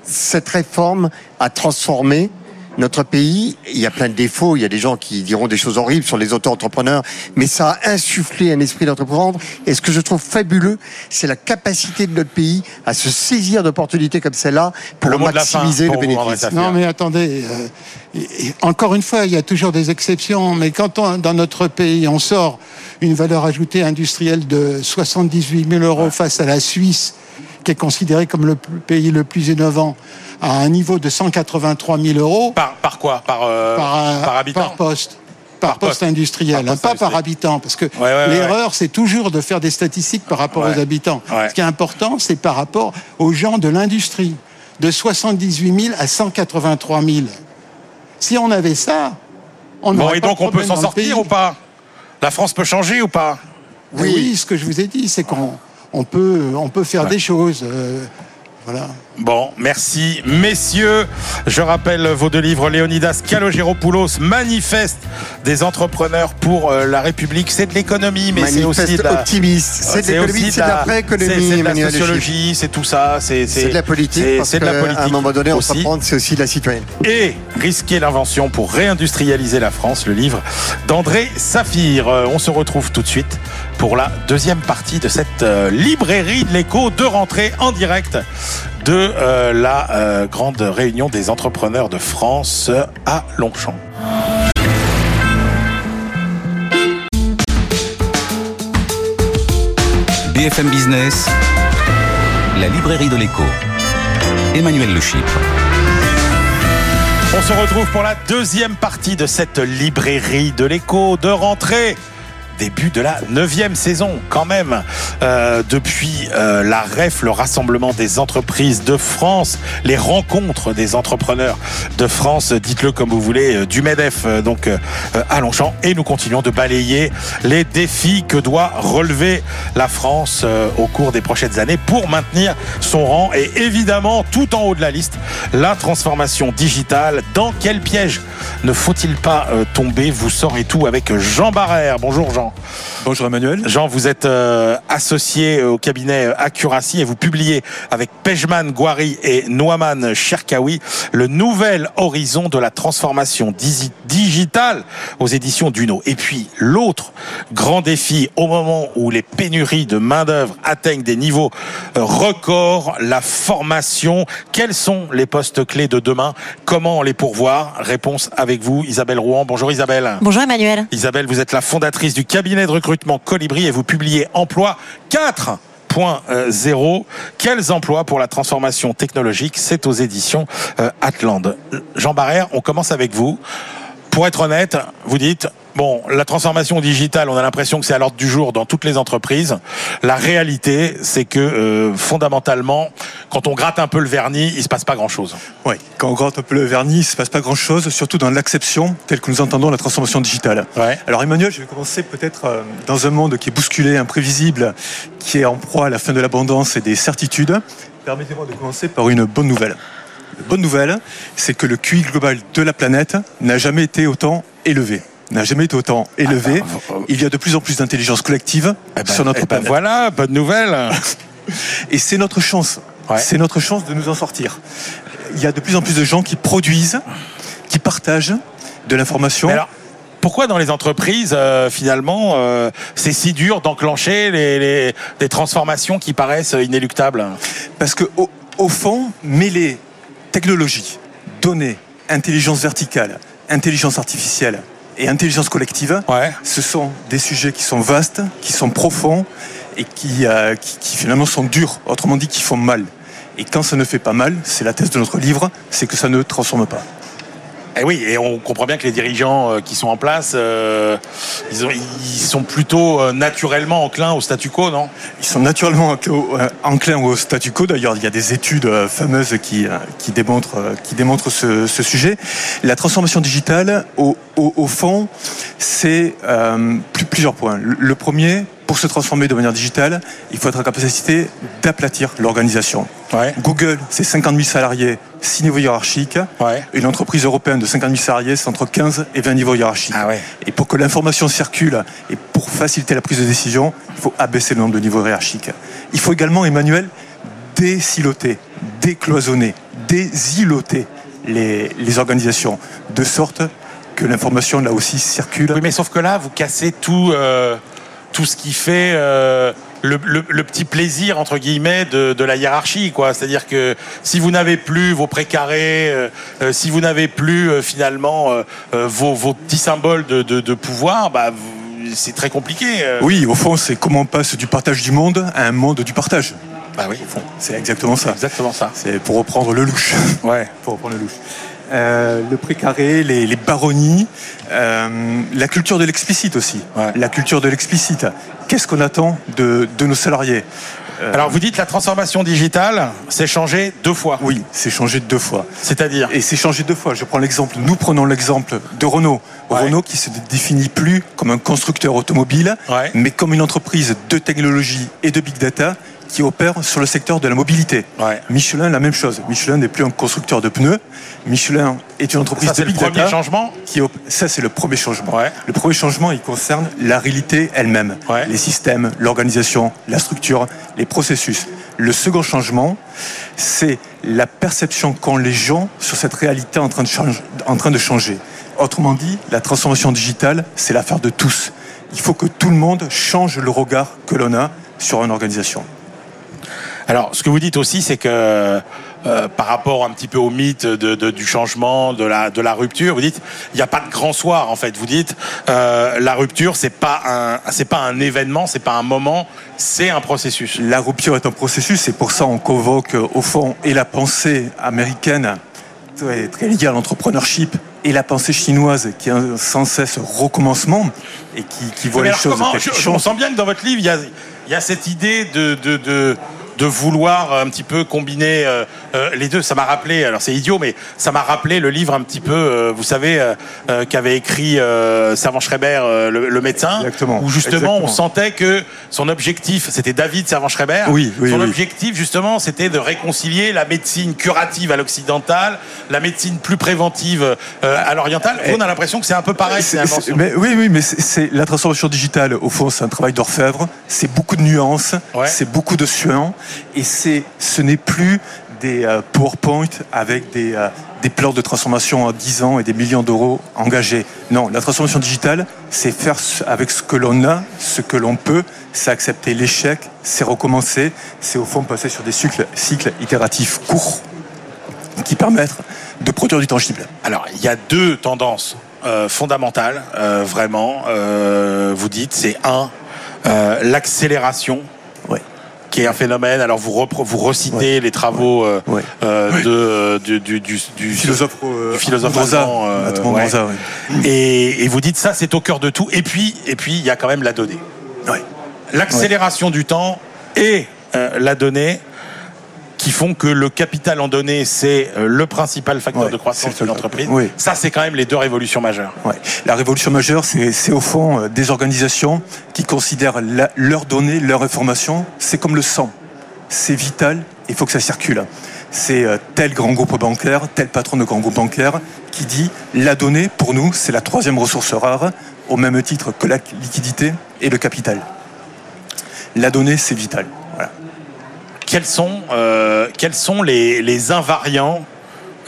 Cette réforme a transformé notre pays, il y a plein de défauts, il y a des gens qui diront des choses horribles sur les auto-entrepreneurs, mais ça a insufflé un esprit d'entreprendre. Et ce que je trouve fabuleux, c'est la capacité de notre pays à se saisir d'opportunités comme celle-là pour Le fin maximiser pour le bénéfice. Non, mais attendez. euh, encore une fois, il y a toujours des exceptions. Mais quand on- dans notre pays, on sort une valeur ajoutée industrielle de 78 000 euros face à la Suisse, qui est considérée comme le pays le plus innovant, à un niveau de 183 000 euros Par, par quoi? Par, euh, par, par habitant? par poste. Par, poste poste. industriel, Par hein, pas par habitant, parce que ouais, ouais. l'erreur, c'est toujours de faire des statistiques par rapport aux habitants. Ce qui est important, c'est par rapport aux gens de l'industrie, de 78 000 à 183 000. Si on avait ça, on Bon, n'aurait et pas de donc on peut s'en sortir ou pas? La France peut changer ou pas? Oui. oui, ce que je vous ai dit, c'est qu'on on peut, on peut faire des choses. euh, voilà. Bon, merci messieurs. Je rappelle vos deux livres, Léonidas Kalogéropoulos, Manifeste des entrepreneurs pour euh, la République. C'est de l'économie, mais c'est aussi de la... optimiste. C'est de l'économie, c'est de la vraie c'est- de la sociologie, c'est tout ça. C'est de la politique. c'est- de la que, politique. À un moment donné, aussi. entreprendre, c'est aussi de la citoyenneté. et risquer l'invention pour réindustrialiser la France, le livre d'André Saphir. Euh, On se retrouve tout de suite pour la deuxième partie de cette euh, librairie de l'écho de rentrée en direct de euh, la euh, grande réunion des entrepreneurs de France à Longchamp. BFM Business, la librairie de l'écho. Emmanuel Le. On se retrouve pour la deuxième partie de cette librairie de l'écho de rentrée. Début de la neuvième saison, quand même. Euh, depuis euh, la REF, le Rassemblement des entreprises de France, les rencontres des entrepreneurs de France, dites-le comme vous voulez, euh, du MEDEF, euh, donc euh, à Longchamp. Et nous continuons de balayer les défis que doit relever la France euh, au cours des prochaines années pour maintenir son rang. Et évidemment, tout en haut de la liste, la transformation digitale. Dans quel piège ne faut-il pas euh, tomber? Vous saurez tout avec Jean Barrère. Bonjour Jean. Bonjour Emmanuel. Jean, vous êtes euh, associé au cabinet euh, Accuracy et vous publiez avec Pejman Gouari et Noaman Cherkaoui le nouvel horizon de la transformation digitale aux éditions Duno. Et puis l'autre grand défi au moment où les pénuries de main-d'œuvre atteignent des niveaux euh, records, la formation. Quels sont les postes clés de demain? Comment les pourvoir? Réponse avec vous, Isabelle Rouen. Bonjour Isabelle. Bonjour Emmanuel. Isabelle, vous êtes la fondatrice du cabinet de recrutement Colibri et vous publiez Emploi 4.0. Quels emplois pour la transformation technologique? C'est aux éditions euh, Atland. Jean Barrère, on commence avec vous. Pour être honnête, vous dites, bon, la transformation digitale, on a l'impression que c'est à l'ordre du jour dans toutes les entreprises. La réalité, c'est que euh, fondamentalement, quand on gratte un peu le vernis, il se passe pas grand-chose. Oui, quand on gratte un peu le vernis, il ne se passe pas grand-chose, surtout dans l'acception telle que nous entendons la transformation digitale. Ouais. Alors Emmanuel, je vais commencer peut-être euh, dans un monde qui est bousculé, imprévisible, qui est en proie à la fin de l'abondance et des certitudes. Permettez-moi de commencer par une bonne nouvelle. La bonne nouvelle, c'est que le QI global de la planète n'a jamais été autant élevé. N'a jamais été autant élevé. Ah, bah, Il y a de plus en plus d'intelligence collective Eh ben, sur notre eh ben planète. voilà, bonne nouvelle. Et c'est notre chance. Ouais. C'est notre chance de nous en sortir. Il y a de plus en plus de gens qui produisent, qui partagent de l'information. Pourquoi dans les entreprises, euh, finalement, euh, c'est si dur d'enclencher les, transformations qui paraissent inéluctables? Parce que au, au fond, mêler technologie, données, intelligence verticale, intelligence artificielle et intelligence collective, Ouais. ce sont des sujets qui sont vastes, qui sont profonds et qui, euh, qui, qui finalement sont durs, autrement dit qui font mal. Et quand ça ne fait pas mal, c'est la thèse de notre livre, c'est que ça ne transforme pas. Et oui, et on comprend bien que les dirigeants euh, qui sont en place, euh, ils, ont- ils sont plutôt euh, naturellement enclins au statu quo, non? Ils sont naturellement enclins au- euh, enclins au statu quo. D'ailleurs, il y a des études fameuses qui, qui démontrent, qui démontrent ce, ce sujet. La transformation digitale, au, au- au fond, c'est euh, plus- plusieurs points. Le premier, pour se transformer de manière digitale, il faut être en capacité d'aplatir l'organisation. Ouais. Google, c'est 50 000 salariés, 6 niveaux hiérarchiques. Ouais. Une entreprise européenne de 50 000 salariés, c'est entre 15 et 20 niveaux hiérarchiques. Ah ouais. Et pour que l'information circule et pour faciliter la prise de décision, il faut abaisser le nombre de niveaux hiérarchiques. Il faut également, Emmanuel, désiloter, décloisonner, désiloter les, les organisations, de sorte que l'information là aussi circule. Oui, mais sauf que là, vous cassez tout, euh, tout ce qui fait euh, le, le- le petit plaisir entre guillemets de, de la hiérarchie, quoi. C'est-à-dire que si vous n'avez plus vos précarés, euh, euh, si vous n'avez plus euh, finalement vos, vos petits symboles de, de- de pouvoir, bah, c'est très compliqué. Oui, au fond, c'est comment on passe du partage du monde à un monde du partage. Bah oui, Au fond, c'est exactement ça. exactement ça. C'est pour reprendre le louche. Ouais. pour reprendre le louche. Euh, le précaré, les, les baronnies, euh, la culture de l'explicite aussi. Ouais. La culture de l'explicite. Qu'est-ce qu'on attend de, de nos salariés Euh, Alors vous dites la transformation digitale, c'est changé deux fois. Oui, c'est changé deux fois. C'est-à-dire Et c'est changé deux fois. Je prends l'exemple, nous prenons l'exemple de Renault. Ouais. Renault qui se définit plus comme un constructeur automobile, Ouais. mais comme une entreprise de technologie et de big data qui opère sur le secteur de la mobilité. Ouais. Michelin, la même chose. Michelin n'est plus un constructeur de pneus. Michelin est une entreprise Ça c'est de le big data changement. qui op- ça c'est le premier changement. Ouais. Le premier changement, il concerne la réalité elle-même, Ouais. les systèmes, l'organisation, la structure, les processus. Le second changement, c'est la perception qu'ont les gens sur cette réalité en train de, change- en train de changer. Autrement dit, la transformation digitale, c'est l'affaire de tous. Il faut que tout le monde change le regard que l'on a sur une organisation. Alors, ce que vous dites aussi, c'est que euh, par rapport un petit peu au mythe de, de- du changement, de la, de la rupture, vous dites il n'y a pas de grand soir en fait. Vous dites euh, la rupture, c'est pas un, c'est pas un événement, c'est pas un moment, c'est un processus. La rupture est un processus et pour ça on convoque euh, au fond et la pensée américaine très, très liée à l'entrepreneurship et la pensée chinoise qui est un sans cesse recommencement et qui, qui voit les choses comment- je, je sens bien que dans votre livre, il y a, y a cette idée de, de, de, de vouloir un petit peu combiner euh, les deux. Ça m'a rappelé, alors c'est idiot, mais ça m'a rappelé le livre un petit peu, euh, vous savez, euh, euh, qu'avait écrit euh, Servan Schreiber, euh, le, le médecin, Exactement, où justement exactement. on sentait que son objectif, c'était David Servan Schreiber, Oui, oui, son oui. objectif justement, c'était de réconcilier la médecine curative à l'occidental, la médecine plus préventive euh, à l'oriental. Vous, on a l'impression que c'est un peu pareil. Sur- mais, oui, oui, mais c'est- c'est la transformation digitale. Au fond, c'est un travail d'orfèvre. C'est beaucoup de nuances. Ouais. C'est beaucoup de suants. Et c'est, ce n'est plus des euh, PowerPoint avec des, euh, des plans de transformation à 10 ans et des millions d'euros engagés. Non, la transformation digitale, c'est faire avec ce que l'on a, ce que l'on peut. C'est accepter l'échec, c'est recommencer. C'est au fond passer sur des cycles, itératifs courts qui permettent de produire du tangible. Alors, il y a deux tendances euh, fondamentales, vraiment. vous dites, c'est un, l'accélération. Qui est un phénomène. Alors, vous, repro- vous recitez les travaux euh, Ouais. euh, de, du, du, du, du- philosophe, euh, du philosophe Rosa, allemand, euh, ouais. Rosa, ouais. Et, et vous dites ça, c'est au cœur de tout. Et puis, et puis, il y a quand même la donnée. Ouais. L'accélération du temps et euh, la donnée qui font que le capital en données, c'est euh, le principal facteur Ouais, de croissance c'est d'une le- entreprise. oui. Ça, c'est quand même les deux révolutions majeures. Ouais. La révolution majeure, c'est c'est au fond euh, des organisations qui considèrent la- leurs données, leur information, c'est comme le sang. C'est vital, il faut que ça circule. C'est euh, tel grand groupe bancaire, tel patron de grand groupe bancaire qui dit la donnée, pour nous, c'est la troisième ressource rare, au même titre que la liquidité et le capital. La donnée, c'est vital. Voilà. Quels sont, euh, quels sont les, les invariants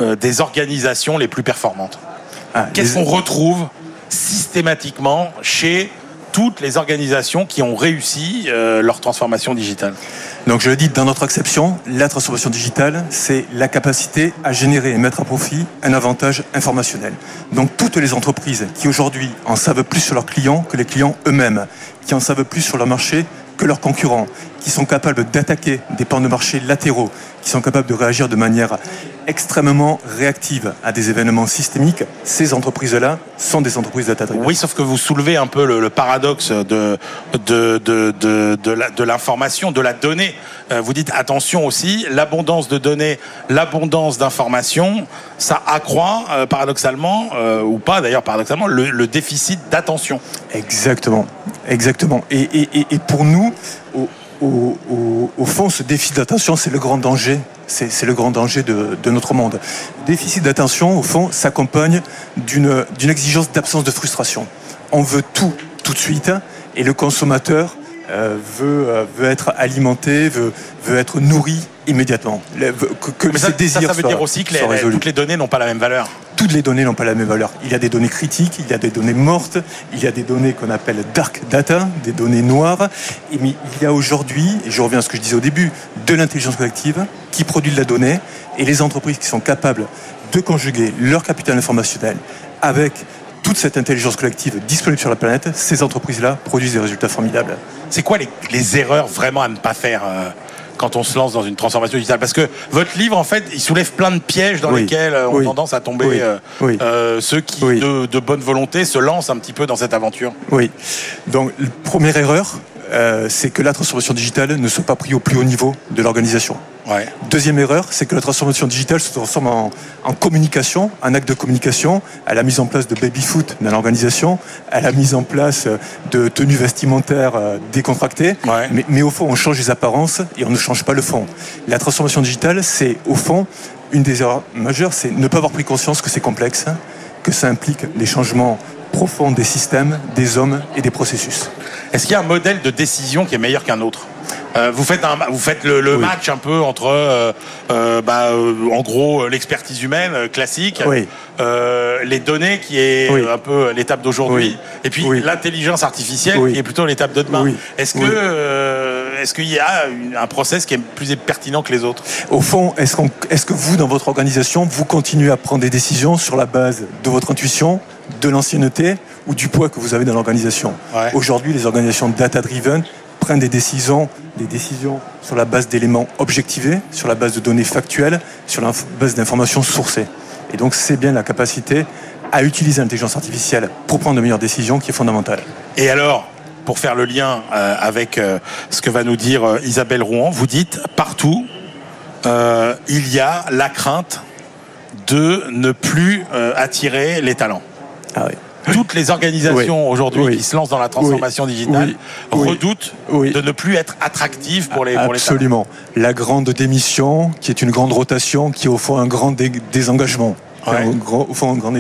euh, des organisations les plus performantes Ah, Qu'est-ce les- qu'on retrouve systématiquement chez toutes les organisations qui ont réussi euh, leur transformation digitale? Donc je le dis, dans notre acception, la transformation digitale, c'est la capacité à générer et mettre à profit un avantage informationnel. Donc toutes les entreprises qui aujourd'hui en savent plus sur leurs clients que les clients eux-mêmes, qui en savent plus sur leur marché que leurs concurrents, qui sont capables d'attaquer des pans de marché latéraux, qui sont capables de réagir de manière extrêmement réactive à des événements systémiques, ces entreprises-là sont des entreprises data. Oui, sauf que vous soulevez un peu le, le paradoxe de, de, de, de, de la- de l'information, de la donnée. Euh, vous dites attention aussi, l'abondance de données, l'abondance d'informations, ça accroît euh, paradoxalement, euh, ou pas d'ailleurs paradoxalement, le, le déficit d'attention. Exactement, exactement. Et, et, et, pour nous, au, au, au, fond, ce déficit d'attention, c'est le grand danger. C'est le grand danger de, de notre monde. Le déficit d'attention, au fond, s'accompagne d'une d'une exigence d'absence de frustration. On veut tout, tout de suite, et le consommateur euh, veut, euh, veut être alimenté, veut, veut être nourri immédiatement. Le- que, que Mais ça, ces ça, désirs ça veut soient- dire aussi que les- les- toutes les données n'ont pas la même valeur. Toutes les données n'ont pas la même valeur. Il y a des données critiques, il y a des données mortes, il y a des données qu'on appelle dark data, des données noires. Et mais il y a aujourd'hui, et je reviens à ce que je disais au début, de l'intelligence collective qui produit de la donnée et les entreprises qui sont capables de conjuguer leur capital informationnel avec toute cette intelligence collective disponible sur la planète, ces entreprises-là produisent des résultats formidables. C'est quoi les, les erreurs vraiment à ne pas faire euh, quand on se lance dans une transformation digitale? Parce que votre livre, en fait, il soulève plein de pièges dans Oui. lesquels euh, ont Oui. tendance à tomber Oui. euh, euh, ceux qui, de, de bonne volonté, se lancent un petit peu dans cette aventure. Oui. Donc, première erreur, euh, c'est que la transformation digitale ne soit pas prise au plus haut niveau de l'organisation. Ouais. Deuxième erreur, c'est que la transformation digitale se transforme en, en communication, un acte de communication, à la mise en place de baby-foot dans l'organisation, à la mise en place de tenues vestimentaires euh, décontractées. Ouais. Mais, mais au fond, on change les apparences et on ne change pas le fond. La transformation digitale, c'est au fond une des erreurs majeures, c'est ne pas avoir pris conscience que c'est complexe, que ça implique les changements profonds des systèmes, des hommes et des processus. Est-ce qu'il y a un modèle de décision qui est meilleur qu'un autre? Euh, vous faites, un, vous faites le, le Oui. match un peu entre, euh, euh, bah, en gros, l'expertise humaine classique, Oui. les données qui est Oui. un peu l'étape d'aujourd'hui, et puis l'intelligence artificielle qui est plutôt l'étape de demain. Est-ce que, est-ce qu'il y a un process qui est plus pertinent que les autres? Au fond, est-ce qu'on- est-ce que vous, dans votre organisation, vous continuez à prendre des décisions sur la base de votre intuition, de l'ancienneté ou du poids que vous avez dans l'organisation Ouais. Aujourd'hui, les organisations data-driven prennent des décisions, des décisions sur la base d'éléments objectivés, sur la base de données factuelles, sur la base d'informations sourcées. Et donc, c'est bien la capacité à utiliser l'intelligence artificielle pour prendre de meilleures décisions qui est fondamentale. Et alors, pour faire le lien euh, avec euh, ce que va nous dire euh, Isabelle Rouen, vous dites partout, euh, il y a la crainte de ne plus attirer les talents. Ah oui. Toutes les organisations Oui. aujourd'hui Oui. qui se lancent dans la transformation Oui. digitale redoutent de ne plus être attractives pour les, pour les talents. Absolument. La grande démission, qui est une grande rotation, qui est au fond un grand dé- désengagement. Ouais. Au fond, un grand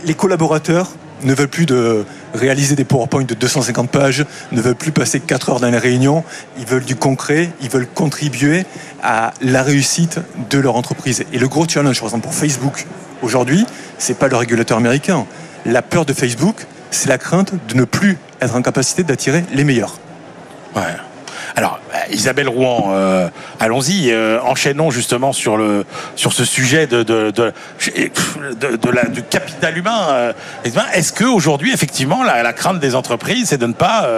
les collaborateurs ne veulent plus de réaliser des PowerPoint de 250 pages, ne veulent plus passer 4 heures dans les réunions, ils veulent du concret, ils veulent contribuer à la réussite de leur entreprise. Et le gros challenge, par exemple, pour Facebook, aujourd'hui, c'est pas le régulateur américain. La peur de Facebook, c'est la crainte de ne plus être en capacité d'attirer les meilleurs. Ouais. Alors, euh, Isabelle Rouen, euh, allons-y, euh, enchaînons justement sur, le, sur ce sujet de, de, de, la, du capital humain. Est-ce qu'aujourd'hui, effectivement, la, la crainte des entreprises, c'est de ne pas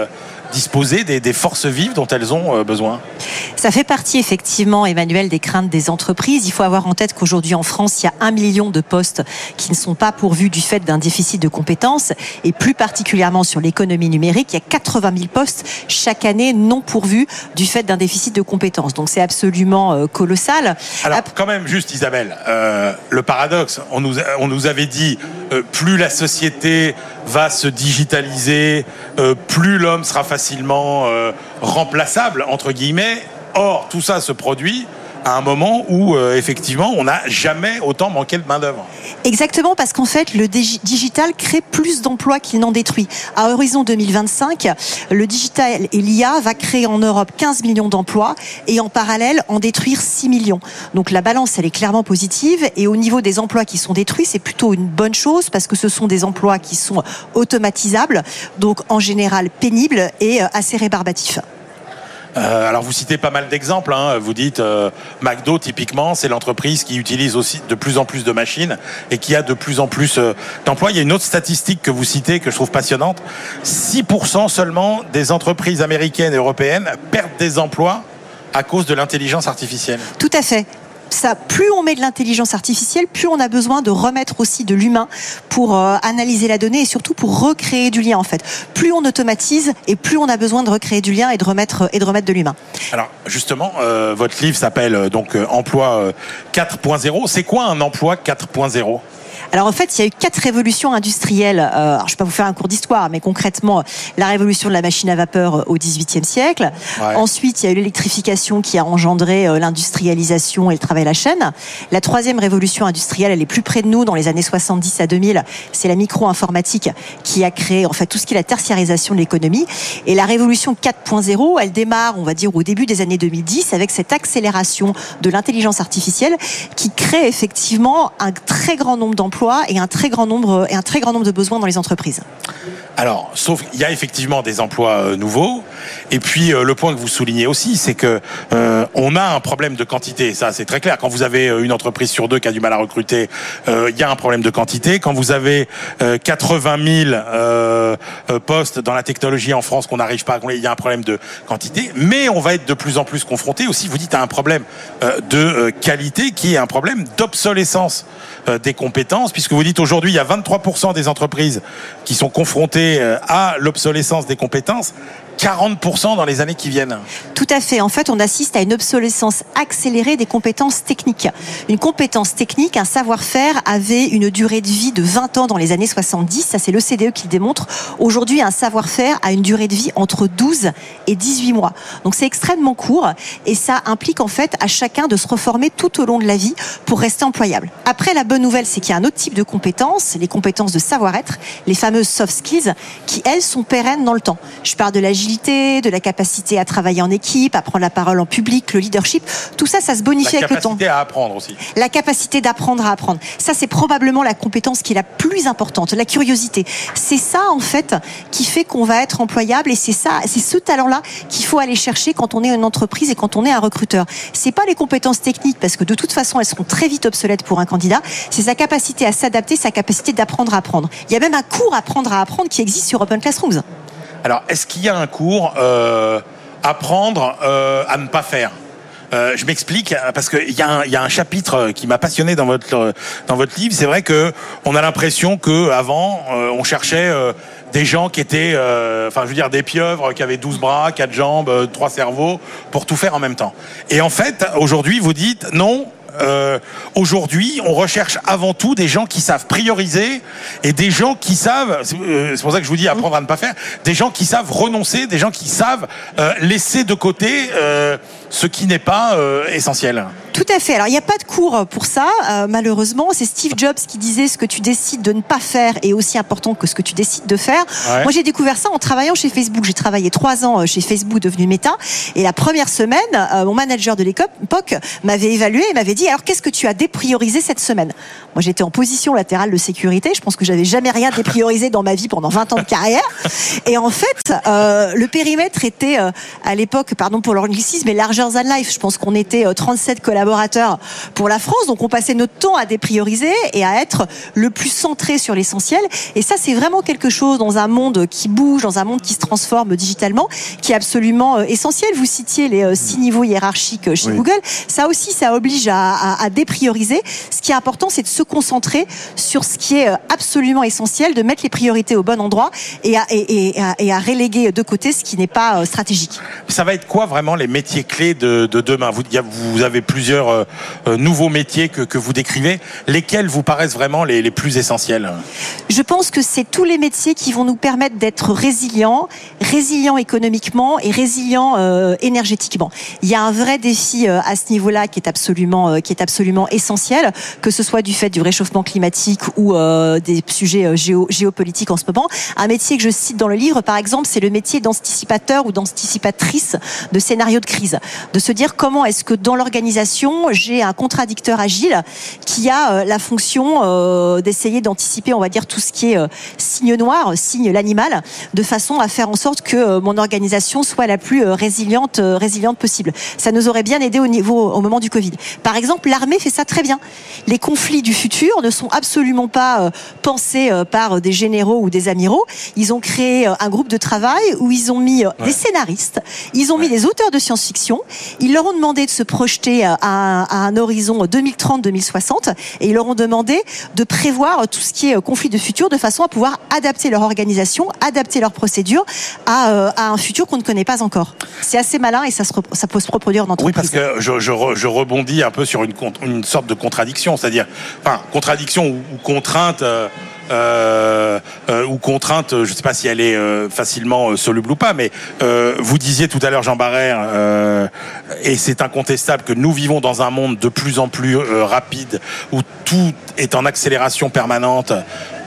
disposer des, des forces vives dont elles ont euh, besoin Ça fait partie effectivement, Emmanuel, des craintes des entreprises. Il faut avoir en tête qu'aujourd'hui en France, il y a un million de postes qui ne sont pas pourvus du fait d'un déficit de compétences. Et plus particulièrement sur l'économie numérique, il y a 80 000 postes chaque année non pourvus du fait d'un déficit de compétences. Donc c'est absolument euh, colossal. Alors, quand même, juste Isabelle, euh, le paradoxe, on nous, on nous avait dit, euh, plus la société va se digitaliser, euh, plus l'homme sera facilement euh, remplaçable, entre guillemets. Or, tout ça se produit à un moment où, euh, effectivement, on n'a jamais autant manqué de main-d'œuvre. Exactement, parce qu'en fait, le digi- digital crée plus d'emplois qu'il n'en détruit. À horizon 2025, le digital et l'IA va créer en Europe 15 millions d'emplois et en parallèle en détruire 6 millions. Donc la balance, elle est clairement positive et au niveau des emplois qui sont détruits, c'est plutôt une bonne chose parce que ce sont des emplois qui sont automatisables, donc en général pénibles et euh, assez rébarbatifs. Euh, alors vous citez pas mal d'exemples. hein. Vous dites euh, McDo typiquement, c'est l'entreprise qui utilise aussi de plus en plus de machines et qui a de plus en plus euh, d'emplois. Il y a une autre statistique que vous citez que je trouve passionnante. 6% seulement des entreprises américaines et européennes perdent des emplois à cause de l'intelligence artificielle. Tout à fait. Plus on met de l'intelligence artificielle, plus on a besoin de remettre aussi de l'humain pour euh, analyser la donnée et surtout pour recréer du lien en fait. Plus on automatise et plus on a besoin de recréer du lien et de remettre et de l'humain. Alors justement, euh, votre livre s'appelle euh, donc Emploi euh, 4.0. C'est quoi un emploi 4.0 Alors en fait, il y a eu quatre révolutions industrielles. Euh, alors, je ne vais pas vous faire un cours d'histoire, mais concrètement, la révolution de la machine à vapeur euh, au XVIIIe siècle. Ouais. Ensuite, il y a eu l'électrification qui a engendré euh, l'industrialisation et le travail à la chaîne. La troisième révolution industrielle, elle est plus près de nous, dans les années 70 à 2000. C'est la micro-informatique qui a créé en fait tout ce qui est la tertiarisation de l'économie. Et la révolution 4.0, elle démarre, on va dire, au début des années 2010 avec cette accélération de l'intelligence artificielle qui crée effectivement un très grand nombre d'emplois et un très grand nombre et un très grand nombre de besoins dans les entreprises. Alors, sauf qu'il y a effectivement des emplois euh, nouveaux. Et puis, euh, le point que vous soulignez aussi, c'est que euh, on a un problème de quantité. Ça, c'est très clair. Quand vous avez une entreprise sur deux qui a du mal à recruter, il y a un problème de quantité. Quand vous avez euh, 80 000 euh, euh, postes dans la technologie en France qu'on n'arrive pas il y a un problème de quantité. Mais on va être de plus en plus confronté aussi, vous dites, à un problème de qualité qui est un problème d'obsolescence des compétences, puisque vous dites aujourd'hui, il y a 23% des entreprises qui sont confrontées euh, à l'obsolescence des compétences. 40% dans les années qui viennent. Tout à fait. En fait, on assiste à une obsolescence accélérée des compétences techniques. Une compétence technique, un savoir-faire avait une durée de vie de 20 ans dans les années 70. Ça, c'est l'OCDE qui le démontre. Aujourd'hui, un savoir-faire a une durée de vie entre 12 et 18 mois. Donc, c'est extrêmement court et ça implique en fait à chacun de se reformer tout au long de la vie pour rester employable. Après, la bonne nouvelle, c'est qu'il y a un autre type de compétences, les compétences de savoir-être, les fameuses soft skills, qui elles sont pérennes dans le temps. Je parle de l'agilité de la capacité à travailler en équipe, à prendre la parole en public, le leadership. Tout ça, ça se bonifie La avec le temps. capacité à apprendre aussi. La capacité d'apprendre à apprendre. Ça, c'est probablement la compétence qui est la plus importante. La curiosité. C'est ça, en fait, qui fait qu'on va être employable et c'est ça, c'est ce talent-là qu'il faut aller chercher quand on est une entreprise et quand on est un recruteur. C'est pas les compétences techniques parce que de toute façon, elles seront très vite obsolètes pour un candidat. C'est sa capacité à s'adapter, sa capacité d'apprendre à apprendre. Il y a même un cours apprendre à apprendre qui existe sur Open Classrooms. Alors, est-ce qu'il y a un cours euh, apprendre euh, à ne pas faire? Euh, je m'explique parce qu'il y, a un- y a un chapitre qui m'a passionné dans votre dans votre livre. C'est vrai que on a l'impression que avant euh, on cherchait des gens qui étaient, enfin je veux dire des pieuvres qui avaient 12 bras, 4 jambes, euh, 3 cerveaux pour tout faire en même temps. Et en fait aujourd'hui vous dites non. Euh, Aujourd'hui, on recherche avant tout des gens qui savent prioriser et des gens qui savent. C'est euh, c'est pour ça que je vous dis apprendre à ne pas faire. Des gens qui savent renoncer, des gens qui savent euh, laisser de côté ce qui n'est pas essentiel. Tout à fait. Alors, il n'y a pas de cours pour ça, euh, malheureusement. C'est Steve Jobs qui disait ce que tu décides de ne pas faire est aussi important que ce que tu décides de faire. Ouais. Moi, j'ai découvert ça en travaillant chez Facebook. J'ai travaillé trois ans euh, chez Facebook, devenu Meta. Et la première semaine, euh, mon manager de l'époque m'avait évalué et m'avait dit alors, qu'est-ce que tu as dépriorisé cette semaine? Moi, j'étais en position latérale de sécurité. Je pense que j'avais jamais rien dépriorisé dans ma vie pendant 20 ans de carrière. Et en fait, euh, le périmètre était euh, à l'époque, pardon pour l'anglicisme, mais larger than life. Je pense qu'on était euh, 37 collaborateurs pour la France, donc on passait notre temps à déprioriser et à être le plus centré sur l'essentiel. Et ça, c'est vraiment quelque chose dans un monde qui bouge, dans un monde qui se transforme digitalement, qui est absolument euh, essentiel. Vous citiez les euh, six niveaux hiérarchiques euh, chez Oui. Google. Ça aussi, ça oblige à, à- à déprioriser. Ce qui est important, c'est de se concentrer sur ce qui est absolument essentiel, de mettre les priorités au bon endroit et à, et, et à, et à reléguer de côté ce qui n'est pas stratégique. Ça va être quoi vraiment les métiers clés de, de demain? Vous, vous avez plusieurs euh, euh, nouveaux métiers que, que vous décrivez. Lesquels vous paraissent vraiment les, les plus essentiels Je pense que c'est tous les métiers qui vont nous permettre d'être résilients, résilients économiquement et résilients euh, énergétiquement. Il y a un vrai défi à ce niveau-là qui est absolument qui est absolument essentiel, que ce soit du fait du réchauffement climatique ou des sujets géo- géopolitiques en ce moment. Un métier que je cite dans le livre, par exemple, c'est le métier d'anticipateur ou d'anticipatrice de scénarios de crise, de se dire comment est-ce que dans l'organisation j'ai un contradicteur agile qui a euh, la fonction euh, d'essayer d'anticiper, on va dire, tout ce qui est euh, signe noir, signe l'animal, de façon à faire en sorte que mon organisation soit la plus résiliente, résiliente possible. Ça nous aurait bien aidé au niveau, au moment du Covid. Par exemple, l'armée fait ça très bien. Les conflits du futur ne sont absolument pas pensés par des généraux ou des amiraux. Ils ont créé un groupe de travail où ils ont mis euh, des scénaristes, ils ont mis des auteurs de science-fiction, ils leur ont demandé de se projeter à à, à un horizon 2030-2060 et ils leur ont demandé de prévoir tout ce qui est conflit de futur de façon à pouvoir adapter leur organisation, adapter leurs procédures à, euh, à un futur qu'on ne connaît pas encore. C'est assez malin et ça, se, ça peut se reproduire dans Oui, parce que je, je, je, rebondis un peu sur une, une sorte de contradiction, c'est-à-dire, enfin, contradiction ou, ou contrainte. Euh, euh, euh, ou contrainte, je ne sais pas si elle est euh, facilement soluble ou pas, mais vous disiez tout à l'heure, Jean Barrère, et c'est incontestable que nous vivons dans un monde de plus en plus rapide, où tout est en accélération permanente,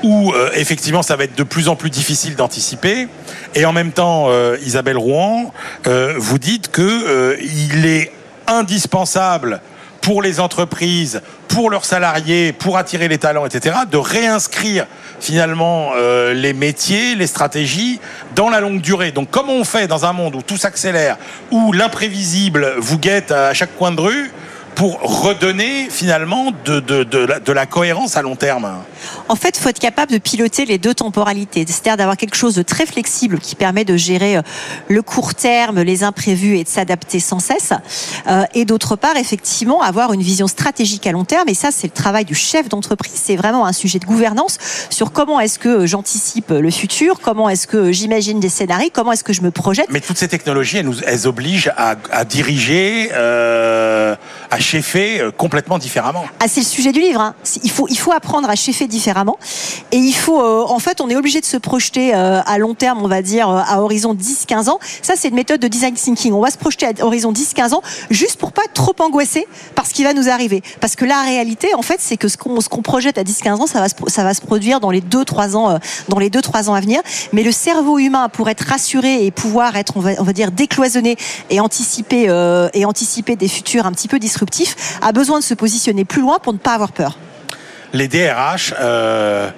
où effectivement ça va être de plus en plus difficile d'anticiper. Et en même temps, Isabelle Rouen, vous dites que il est indispensable pour les entreprises, pour leurs salariés, pour attirer les talents, etc., de réinscrire finalement euh, les métiers, les stratégies dans la longue durée. Donc comment on fait dans un monde où tout s'accélère, où l'imprévisible vous guette à chaque coin de rue pour redonner finalement de, de, de, la, de, la, cohérence à long terme En fait, il faut être capable de piloter les deux temporalités, c'est-à-dire d'avoir quelque chose de très flexible qui permet de gérer euh, le court terme, les imprévus et de s'adapter sans cesse. Euh, et d'autre part, effectivement, avoir une vision stratégique à long terme. Et ça, c'est le travail du chef d'entreprise. C'est vraiment un sujet de gouvernance sur comment est-ce que j'anticipe le futur, comment est-ce que j'imagine des scénarios, comment est-ce que je me projette. Mais toutes ces technologies, elles, nous, elles obligent à, à diriger, euh, à cheffer euh, complètement différemment. Ah, c'est le sujet du livre. Hein. Il, faut, apprendre à cheffer différemment. Et il faut, euh, en fait, on est obligé de se projeter euh, à long terme, on va dire, à horizon 10-15 ans. Ça, c'est une méthode de design thinking. On va se projeter à horizon 10-15 ans juste pour pas être trop angoissé par ce qui va nous arriver. Parce que la réalité, en fait, c'est que ce qu'on projette à 10-15 ans, ça va, se, produire dans les 2-3 ans, dans les 2-3 ans à venir. Mais le cerveau humain, pour être rassuré et pouvoir être, on va, on va dire, décloisonné et anticiper, et anticiper des futurs un petit peu disruptifs, a besoin de se positionner plus loin pour ne pas avoir peur. Les DRH, euh,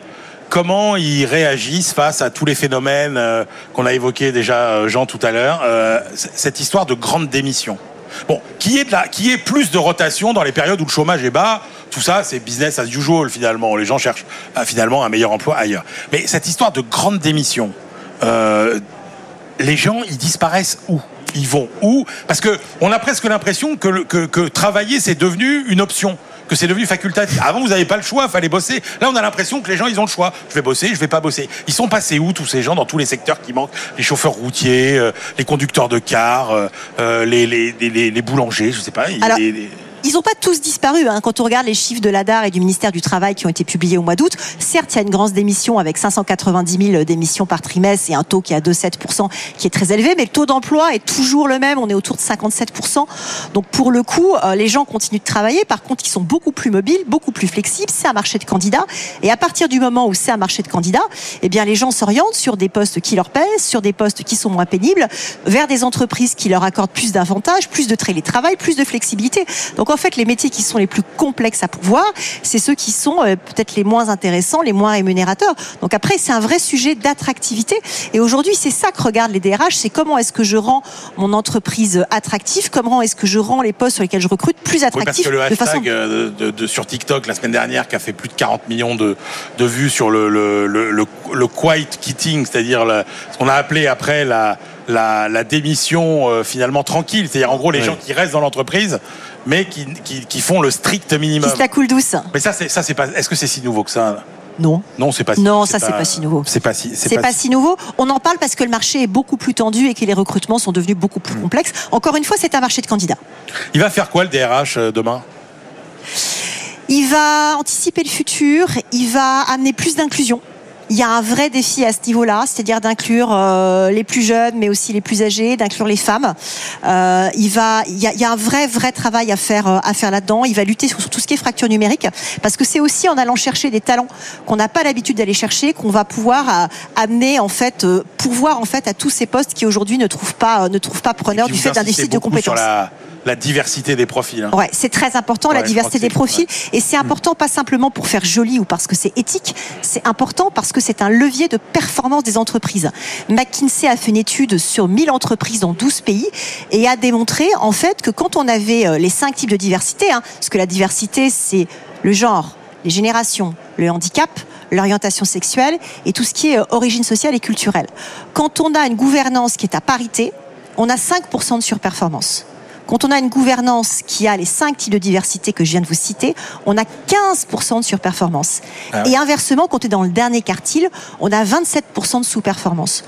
comment ils réagissent face à tous les phénomènes euh, qu'on a évoqués déjà, euh, Jean, tout à l'heure, cette histoire de grande démission? Bon, qui est, est plus de rotation dans les périodes où le chômage est bas? Tout ça, c'est business as usual finalement. Les gens cherchent finalement un meilleur emploi ailleurs. Mais cette histoire de grande démission, les gens, ils disparaissent où? Ils vont où? Parce que on a presque l'impression que, que, que travailler c'est devenu une option que c'est devenu facultatif. Avant, vous n'avez pas le choix, fallait bosser. Là, on a l'impression que les gens, ils ont le choix. Je vais bosser, je vais pas bosser. Ils sont passés où tous ces gens dans tous les secteurs qui manquent? Les chauffeurs routiers, euh, les conducteurs de cars, euh, les, les, les, les, boulangers, je sais pas. Alors... Ils n'ont pas tous disparu. Hein. Quand on regarde les chiffres de l'ADAR et du ministère du Travail qui ont été publiés au mois d'août, certes, il y a une grande démission avec 590 000 démissions par trimestre et un taux qui est à 2,7% qui est très élevé, mais le taux d'emploi est toujours le même. On est autour de 57%. Donc pour le coup, euh, les gens continuent de travailler. Par contre, ils sont beaucoup plus mobiles, beaucoup plus flexibles. C'est un marché de candidats. Et à partir du moment où c'est un marché de candidats, eh bien, les gens s'orientent sur des postes qui leur pèsent, sur des postes qui sont moins pénibles, vers des entreprises qui leur accordent plus d'avantages, plus de télétravail, plus de flexibilité. En fait, les métiers qui sont les plus complexes à pouvoir, c'est ceux qui sont euh, peut-être les moins intéressants, les moins rémunérateurs. Donc après, c'est un vrai sujet d'attractivité. Et aujourd'hui, c'est ça que regardent les DRH, c'est comment est-ce que je rends mon entreprise attractive, comment est-ce que je rends les postes sur lesquels je recrute plus attractifs. Oui, parce que le hashtag de, de, de, sur TikTok la semaine dernière, qui a fait plus de 40 millions de, de vues sur le, le, le, le, le quiet quitting, c'est-à-dire ce qu'on a appelé après la la, la, démission euh, finalement tranquille, c'est-à-dire en gros les oui. gens qui restent dans l'entreprise mais qui, qui, qui, font le strict minimum. Se la coule douce. Mais ça, c'est ça, c'est pas. Est-ce que c'est si nouveau que ça non. Non, c'est pas. Non, ça c'est pas, pas, si nouveau. C'est pas si. C'est pas, pas, si nouveau. On en parle parce que le marché est beaucoup plus tendu et que les recrutements sont devenus beaucoup plus mmh. complexes. Encore une fois, c'est un marché de candidats. Il va faire quoi le DRH euh, demain? Il va anticiper le futur. Il va amener plus d'inclusion il y a un vrai défi à ce niveau-là, c'est-à-dire d'inclure euh, les plus jeunes, mais aussi les plus âgés, d'inclure les femmes. Euh, il va, il y, a, il y, a, un vrai, vrai travail à faire, à faire là-dedans. Il va lutter sur, sur, tout ce qui est fracture numérique, parce que c'est aussi en allant chercher des talents qu'on n'a pas l'habitude d'aller chercher qu'on va pouvoir euh, amener en fait, euh, pourvoir en fait à tous ces postes qui aujourd'hui ne trouvent pas, ne trouvent pas preneur du fait d'un déficit de compétences la diversité des profils. Hein. Ouais, c'est très important ouais, la diversité des profils et c'est important mmh. pas simplement pour faire joli ou parce que c'est éthique, c'est important parce que c'est un levier de performance des entreprises. McKinsey a fait une étude sur 1000 entreprises dans 12 pays et a démontré en fait que quand on avait euh, les cinq types de diversité, hein, parce que la diversité c'est le genre, les générations, le handicap, l'orientation sexuelle et tout ce qui est euh, origine sociale et culturelle. Quand on a une gouvernance qui est à parité, on a 5% de surperformance Quand on a une gouvernance qui a les cinq types de diversité que je viens de vous citer, on a 15% de surperformance. Ah Et inversement, quand on est dans le dernier quartile, on a 27% de sous-performance.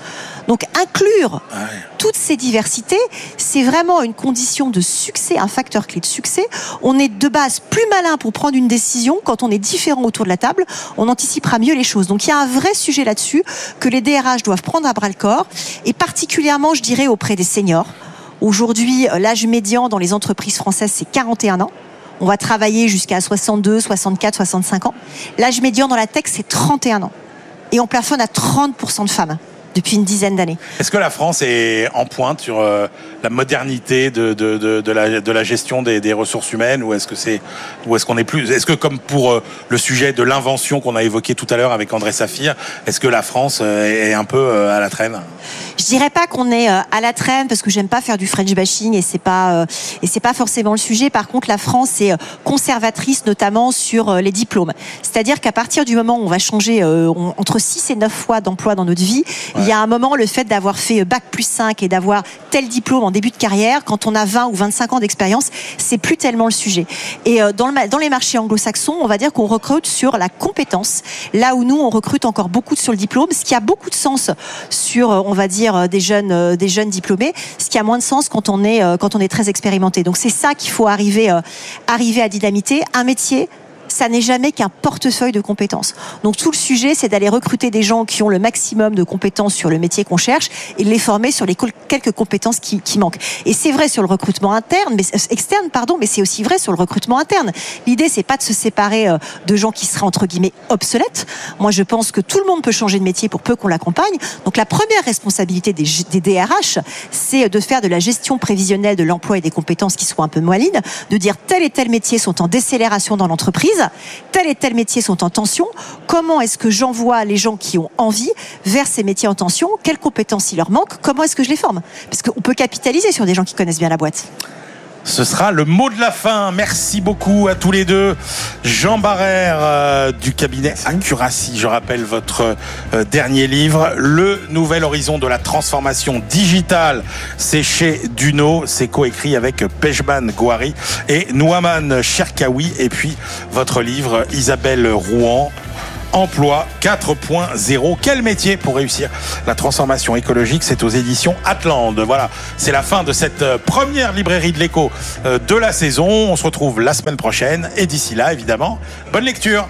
Donc inclure Ah ouais. toutes ces diversités, c'est vraiment une condition de succès, un facteur clé de succès. On est de base plus malin pour prendre une décision quand on est différent autour de la table. On anticipera mieux les choses. Donc il y a un vrai sujet là-dessus que les DRH doivent prendre à bras le corps et particulièrement, je dirais, auprès des seniors. Aujourd'hui, euh, l'âge médian dans les entreprises françaises, c'est 41 ans. On va travailler jusqu'à 62, 64, 65 ans. L'âge médian dans la tech, c'est 31 ans. Et on plafonne à 30% de femmes depuis une dizaine d'années. Est-ce que la France est en pointe sur euh, la modernité de, de, de, de la, de la gestion des, des ressources humaines ou est-ce que c'est ou est-ce qu'on est plus est-ce que comme pour euh, le sujet de l'invention qu'on a évoqué tout à l'heure avec André Saphir, est-ce que la France euh, est un peu euh, à la traîne? Je dirais pas qu'on est à la traîne parce que j'aime pas faire du French bashing et c'est pas et c'est pas forcément le sujet. Par contre, la France est conservatrice notamment sur les diplômes. C'est-à-dire qu'à partir du moment où on va changer entre 6 et 9 fois d'emploi dans notre vie, il y a un moment le fait d'avoir fait bac plus 5 et d'avoir tel diplôme en début de carrière quand on a 20 ou 25 ans d'expérience, c'est plus tellement le sujet. Et euh, dans dans les marchés anglo-saxons, on va dire qu'on recrute sur la compétence, là où nous on recrute encore beaucoup sur le diplôme, ce qui a beaucoup de sens sur euh, on va dire euh, des jeunes des jeunes diplômés, ce qui a moins de sens quand on est quand on est très expérimenté. Donc c'est ça qu'il faut arriver arriver à dynamiter un métier ça n'est jamais qu'un portefeuille de compétences. Donc tout le sujet, c'est d'aller recruter des gens qui ont le maximum de compétences sur le métier qu'on cherche et les former sur les quelques compétences qui, qui manquent. Et c'est vrai sur le recrutement interne, mais euh, externe, pardon, mais c'est aussi vrai sur le recrutement interne. L'idée, c'est pas de se séparer euh, de gens qui seraient entre guillemets obsolètes. Moi, je pense que tout le monde peut changer de métier pour peu qu'on l'accompagne. Donc la première responsabilité des, des DRH, c'est de faire de la gestion prévisionnelle de l'emploi et des compétences qui soient un peu moellines, de dire tel et tel métier sont en décélération dans l'entreprise, tel et tel métier sont en tension. Comment est-ce que j'envoie les gens qui ont envie vers ces métiers en tension? Quelles compétences il leur manque? Comment est-ce que je les forme? Parce qu'on peut capitaliser sur des gens qui connaissent bien la boîte. Ce sera le mot de la fin. Merci beaucoup à tous les deux. Jean Barrère euh, du cabinet Accuracy, je rappelle votre euh, dernier livre, Le Nouvel Horizon de la Transformation Digitale. C'est chez Duno, c'est coécrit avec Pejman Gouari et Nouaman Cherkaoui. Et puis votre livre, Isabelle Rouen, Emploi 4.0. Quel métier pour réussir la transformation écologique? C'est aux éditions Atlande. Voilà, c'est la fin de cette euh, première librairie de l'écho euh, de la saison. On se retrouve la semaine prochaine et d'ici là, évidemment, bonne lecture.